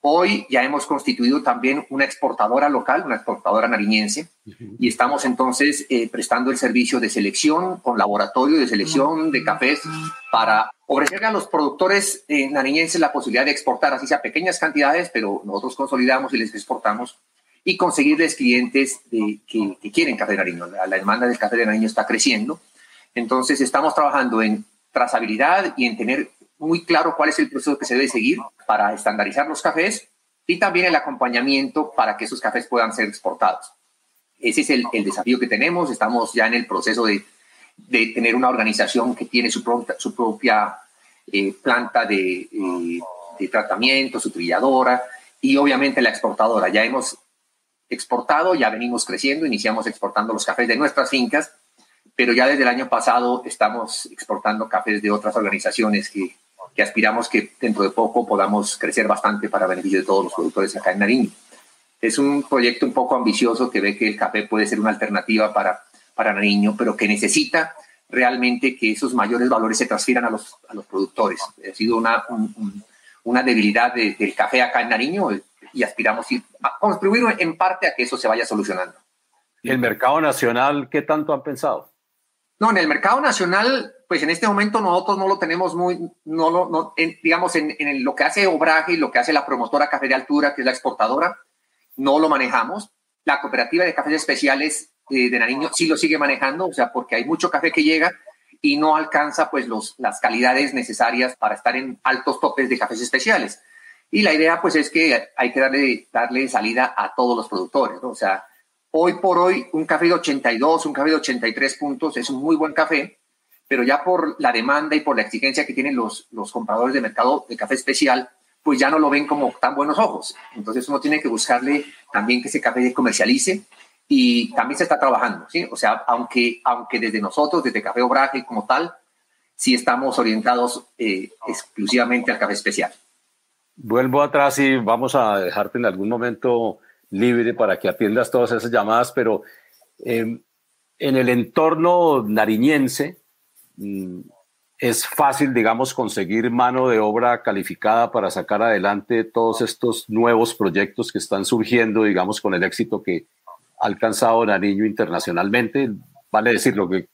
Hoy ya hemos constituido también una exportadora local, una exportadora nariñense, y estamos entonces eh, prestando el servicio de selección con laboratorio de selección de cafés para ofrecerle a los productores eh, nariñenses la posibilidad de exportar, así sea pequeñas cantidades, pero nosotros consolidamos y les exportamos y conseguirles clientes que, quieren café de nariño. La, la demanda del café de nariño está creciendo. Entonces estamos trabajando en trazabilidad y en tener muy claro cuál es el proceso que se debe seguir para estandarizar los cafés y también el acompañamiento para que esos cafés puedan ser exportados. Ese es el, desafío que tenemos. Estamos ya en el proceso de, tener una organización que tiene su, su propia eh, planta de, eh, de, tratamiento, su trilladora y obviamente la exportadora. Ya hemos exportado, ya venimos creciendo, iniciamos exportando los cafés de nuestras fincas, pero ya desde el año pasado estamos exportando cafés de otras organizaciones que que aspiramos que dentro de poco podamos crecer bastante para beneficio de todos los productores acá en Nariño. Es un proyecto un poco ambicioso que ve que el café puede ser una alternativa para, para Nariño, pero que necesita realmente que esos mayores valores se transfieran a los, a los productores. Ha sido una, una debilidad del café acá en Nariño y aspiramos a contribuir en parte a que eso se vaya solucionando. ¿Y el mercado nacional qué tanto han pensado? No, en el mercado nacional, pues en este momento nosotros no lo tenemos muy, no lo, no, digamos, en, en, lo que hace Obraje y lo que hace la promotora Café de Altura, que es la exportadora, no lo manejamos. La cooperativa de cafés especiales eh, de Nariño sí lo sigue manejando, o sea, porque hay mucho café que llega y no alcanza pues los, las calidades necesarias para estar en altos topes de cafés especiales. Y la idea pues es que hay que darle, darle salida a todos los productores, ¿no? O sea, Hoy por hoy, un café de 82, un café de 83 puntos es un muy buen café, pero ya por la demanda y por la exigencia que tienen los, los compradores de mercado de café especial, pues ya no lo ven como tan buenos ojos. Entonces uno tiene que buscarle también que ese café se comercialice y también se está trabajando, ¿sí? O sea, aunque, aunque desde nosotros, desde Café Obraje como tal, sí estamos orientados eh, exclusivamente al café especial. Vuelvo atrás y vamos a dejarte en algún momento libre para que atiendas todas esas llamadas, pero em, en el entorno nariñense es fácil, digamos, conseguir mano de obra calificada para sacar adelante todos estos nuevos proyectos que están surgiendo, digamos, con el éxito que ha alcanzado Nariño internacionalmente. Vale decir, lo que,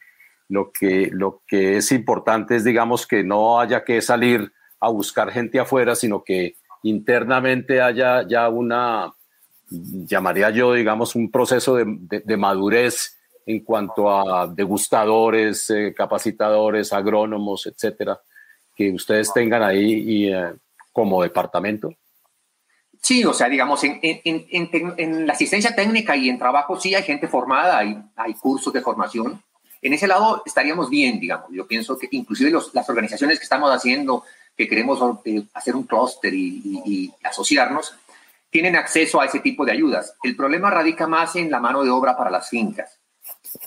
lo que, lo que es importante es, digamos, que no haya que salir a buscar gente afuera, sino que internamente haya ya una, llamaría yo, digamos, un proceso de, madurez en cuanto a degustadores, eh, capacitadores, agrónomos, etcétera, que ustedes tengan ahí y, eh, como departamento? Sí, o sea, digamos, en, en, la asistencia técnica y en trabajo sí hay gente formada, hay, hay cursos de formación. En ese lado estaríamos bien, digamos. Yo pienso que inclusive las organizaciones que estamos haciendo, que queremos eh, hacer un clúster y asociarnos, tienen acceso a ese tipo de ayudas. El problema radica más en la mano de obra para las fincas.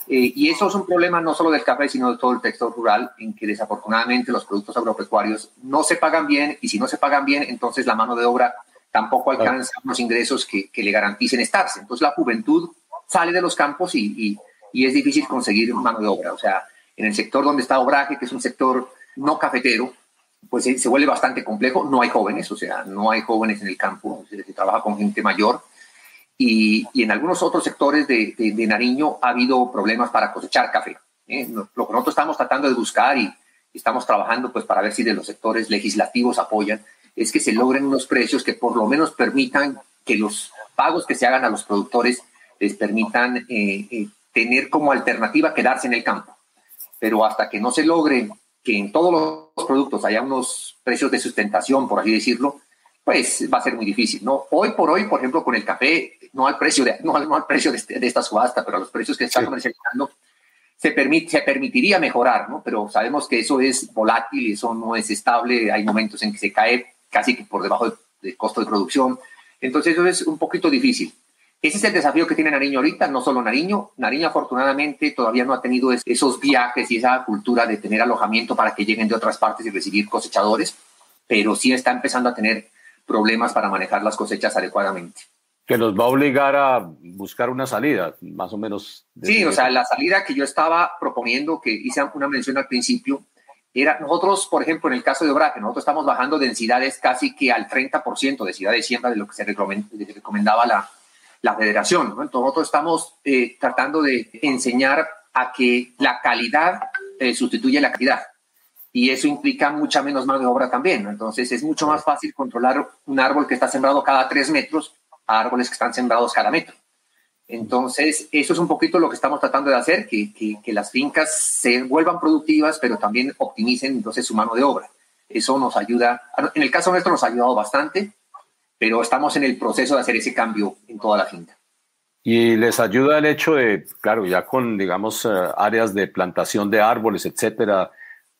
Eh, y eso es un problema no solo del café, sino de todo el sector rural, en que desafortunadamente los productos agropecuarios no se pagan bien y si no se pagan bien, entonces la mano de obra tampoco alcanza los ingresos que, le garanticen estarse. Entonces la juventud sale de los campos y, y es difícil conseguir mano de obra. O sea, en el sector donde está obraje, que es un sector no cafetero, pues se vuelve bastante complejo. No hay jóvenes, o sea, no hay jóvenes en el campo, se, trabaja con gente mayor. Y, y, en algunos otros sectores de, de, Nariño ha habido problemas para cosechar café. ¿eh? Lo que nosotros estamos tratando de buscar y estamos trabajando pues para ver si de los sectores legislativos apoyan, es que se logren unos precios que por lo menos permitan que los pagos que se hagan a los productores les permitan eh, eh, tener como alternativa quedarse en el campo. Pero hasta que no se logre que en todos los productos haya unos precios de sustentación, por así decirlo, pues va a ser muy difícil, ¿no? Hoy por hoy, por ejemplo, con el café, no al precio de, no al, precio de, este, de, esta subasta, pero a los precios que están comercializando, se, permite, se permitiría mejorar, ¿no? Pero sabemos que eso es volátil, eso no es estable, hay momentos en que se cae casi que por debajo del costo de producción. Entonces eso es un poquito difícil. Ese es el desafío que tiene Nariño ahorita, no solo Nariño. Nariño afortunadamente todavía no ha tenido esos viajes y esa cultura de tener alojamiento para que lleguen de otras partes y recibir cosechadores, pero sí está empezando a tener problemas para manejar las cosechas adecuadamente. Que nos va a obligar a buscar una salida, más o menos. Sí, o sea, la salida que yo estaba proponiendo, que hice una mención al principio, era nosotros, por ejemplo, en el caso de Obraje, nosotros estamos bajando densidades casi que al 30% de densidad de siembra de lo que se recomendaba la, la federación. Entonces nosotros estamos eh, tratando de enseñar a que la calidad eh, sustituye la calidad. Y eso implica mucha menos mano de obra también. Entonces es mucho más fácil controlar un árbol que está sembrado cada tres metros a árboles que están sembrados cada metro. Entonces, eso es un poquito lo que estamos tratando de hacer, que, que, que, las fincas se vuelvan productivas, pero también optimicen entonces su mano de obra. Eso nos ayuda, en el caso nuestro nos ha ayudado bastante, pero estamos en el proceso de hacer ese cambio en toda la finca. Y les ayuda el hecho de, claro, ya con, digamos, eh, áreas de plantación de árboles, etcétera,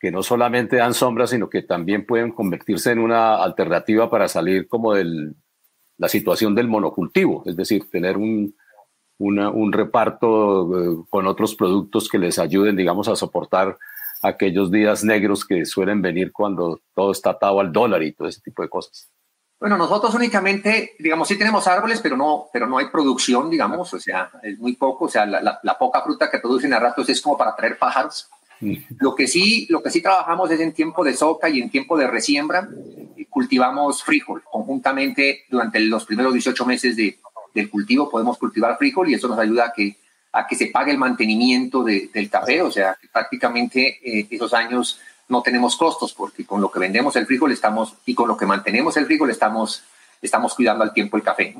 que no solamente dan sombra, sino que también pueden convertirse en una alternativa para salir como de la situación del monocultivo, es decir, tener un, un reparto eh, con otros productos que les ayuden, digamos, a soportar aquellos días negros que suelen venir cuando todo está atado al dólar y todo ese tipo de cosas. Bueno, nosotros únicamente, digamos, sí tenemos árboles, pero no, pero no hay producción, digamos, o sea, es muy poco, o sea, la, la, poca fruta que producen a ratos es como para traer pájaros. Lo que sí, lo que sí trabajamos es en tiempo de soca y en tiempo de resiembra, cultivamos frijol conjuntamente durante los primeros 18 meses de, del cultivo, podemos cultivar frijol y eso nos ayuda a que, a que se pague el mantenimiento de, del café, o sea, prácticamente eh, esos años no tenemos costos porque con lo que vendemos el frijol estamos y con lo que mantenemos el frijol estamos, estamos cuidando al tiempo el café.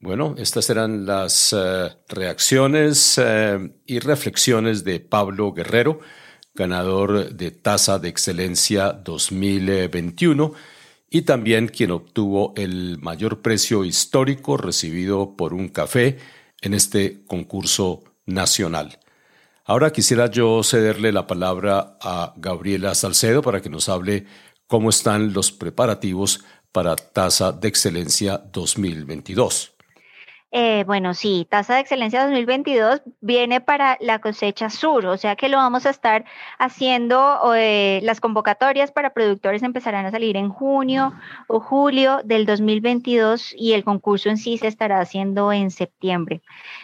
Bueno, estas eran las uh, reacciones uh, y reflexiones de Pablo Guerrero, ganador de Tasa de Excelencia 2021 y también quien obtuvo el mayor precio histórico recibido por un café en este concurso nacional. Ahora quisiera yo cederle la palabra a Gabriela Salcedo para que nos hable cómo están los preparativos para Tasa de Excelencia 2022. Eh, bueno, sí, tasa de excelencia 2022 viene para la cosecha sur, o sea que lo vamos a estar haciendo, eh, las convocatorias para productores empezarán a salir en junio o julio del 2022 y el concurso en sí se estará haciendo en septiembre.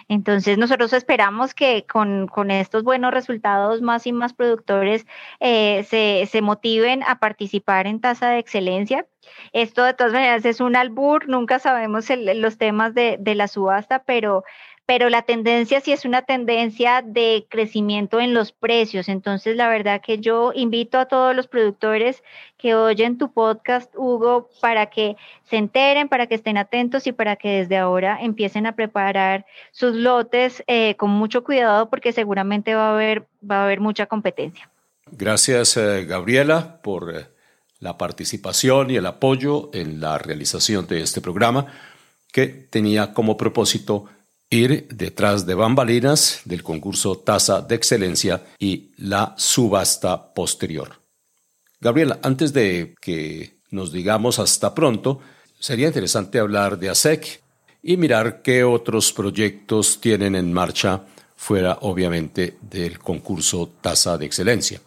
Entonces nosotros esperamos que con, con estos buenos resultados más y más productores eh, se, se motiven a participar en tasa de excelencia esto de todas maneras es un albur, nunca sabemos los temas de, la subasta, pero, pero la tendencia sí es una tendencia de crecimiento en los precios. Entonces, la verdad que yo invito a todos los productores que oyen tu podcast, Hugo, para que se enteren, para que estén atentos y para que desde ahora empiecen a preparar sus lotes eh, con mucho cuidado porque seguramente va a haber, va a haber mucha competencia. Gracias, eh, Gabriela, por eh, la participación y el apoyo en la realización de este programa que tenía como propósito ir detrás de bambalinas del concurso Tasa de Excelencia y la subasta posterior. Gabriela, antes de que nos digamos hasta pronto, sería interesante hablar de ASEC y mirar qué otros proyectos tienen en marcha fuera, obviamente, del concurso Tasa de Excelencia.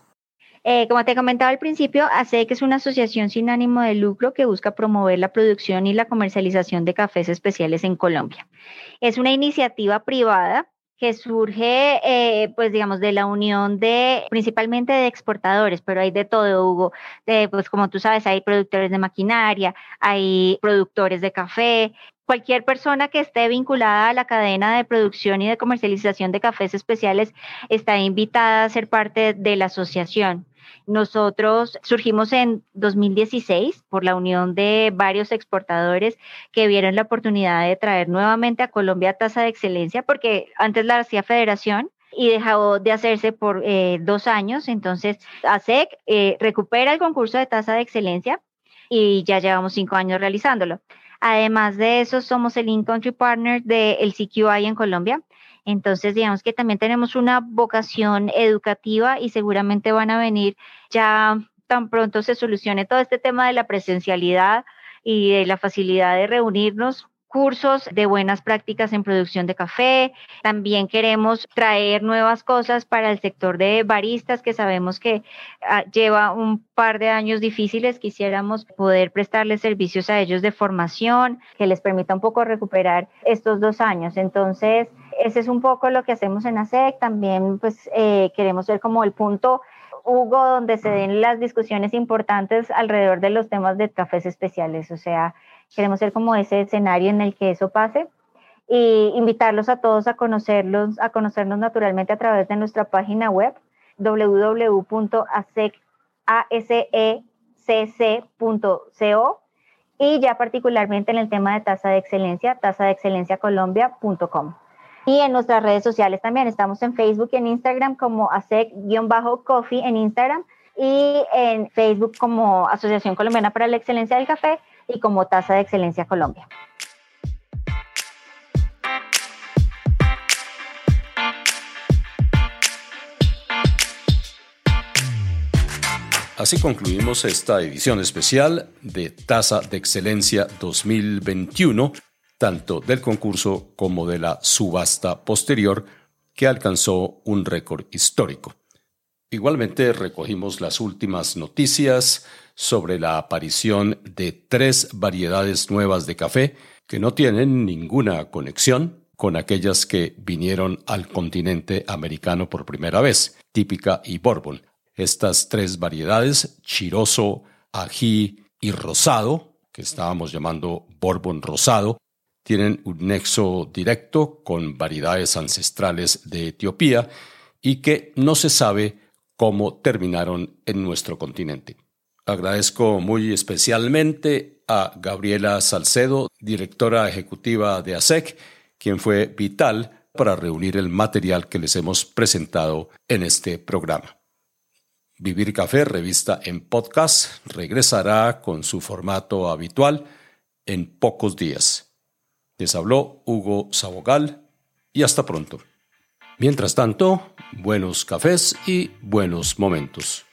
Eh, como te comentaba al principio, ASEC es una asociación sin ánimo de lucro que busca promover la producción y la comercialización de cafés especiales en Colombia. Es una iniciativa privada que surge, eh, pues digamos, de la unión de, principalmente de exportadores, pero hay de todo, Hugo. Pues como tú sabes, hay productores de maquinaria, hay productores de café, cualquier persona que esté vinculada a la cadena de producción y de comercialización de cafés especiales está invitada a ser parte de la asociación. Nosotros surgimos en 2016 por la unión de varios exportadores que vieron la oportunidad de traer nuevamente a Colombia tasa de excelencia, porque antes la hacía Federación y dejó de hacerse por eh, dos años. Entonces, ASEC eh, recupera el concurso de tasa de excelencia y ya llevamos cinco años realizándolo. Además de eso, somos el in-country partner del CQI en Colombia. Entonces, digamos que también tenemos una vocación educativa y seguramente van a venir ya tan pronto se solucione todo este tema de la presencialidad y de la facilidad de reunirnos, cursos de buenas prácticas en producción de café. También queremos traer nuevas cosas para el sector de baristas, que sabemos que ah, lleva un par de años difíciles. Quisiéramos poder prestarles servicios a ellos de formación, que les permita un poco recuperar estos dos años. Entonces, ese es un poco lo que hacemos en ASEC. También, pues, eh, queremos ver como el punto Hugo, donde se den las discusiones importantes alrededor de los temas de cafés especiales. O sea, Queremos ser como ese escenario en el que eso pase y invitarlos a todos a conocerlos, a conocernos naturalmente a través de nuestra página web www.asecc.co y ya particularmente en el tema de tasa de excelencia, tasa de excelencia colombia.com. Y en nuestras redes sociales también, estamos en Facebook y en Instagram como ASEC-Coffee en Instagram y en Facebook como Asociación Colombiana para la Excelencia del Café y como Tasa de Excelencia Colombia. Así concluimos esta edición especial de Tasa de Excelencia 2021, tanto del concurso como de la subasta posterior, que alcanzó un récord histórico. Igualmente recogimos las últimas noticias sobre la aparición de tres variedades nuevas de café que no tienen ninguna conexión con aquellas que vinieron al continente americano por primera vez, típica y bourbon. Estas tres variedades, chiroso, ají y rosado, que estábamos llamando bourbon rosado, tienen un nexo directo con variedades ancestrales de Etiopía y que no se sabe cómo terminaron en nuestro continente. Agradezco muy especialmente a Gabriela Salcedo, directora ejecutiva de ASEC, quien fue vital para reunir el material que les hemos presentado en este programa. Vivir Café, revista en podcast, regresará con su formato habitual en pocos días. Les habló Hugo Sabogal y hasta pronto. Mientras tanto, buenos cafés y buenos momentos.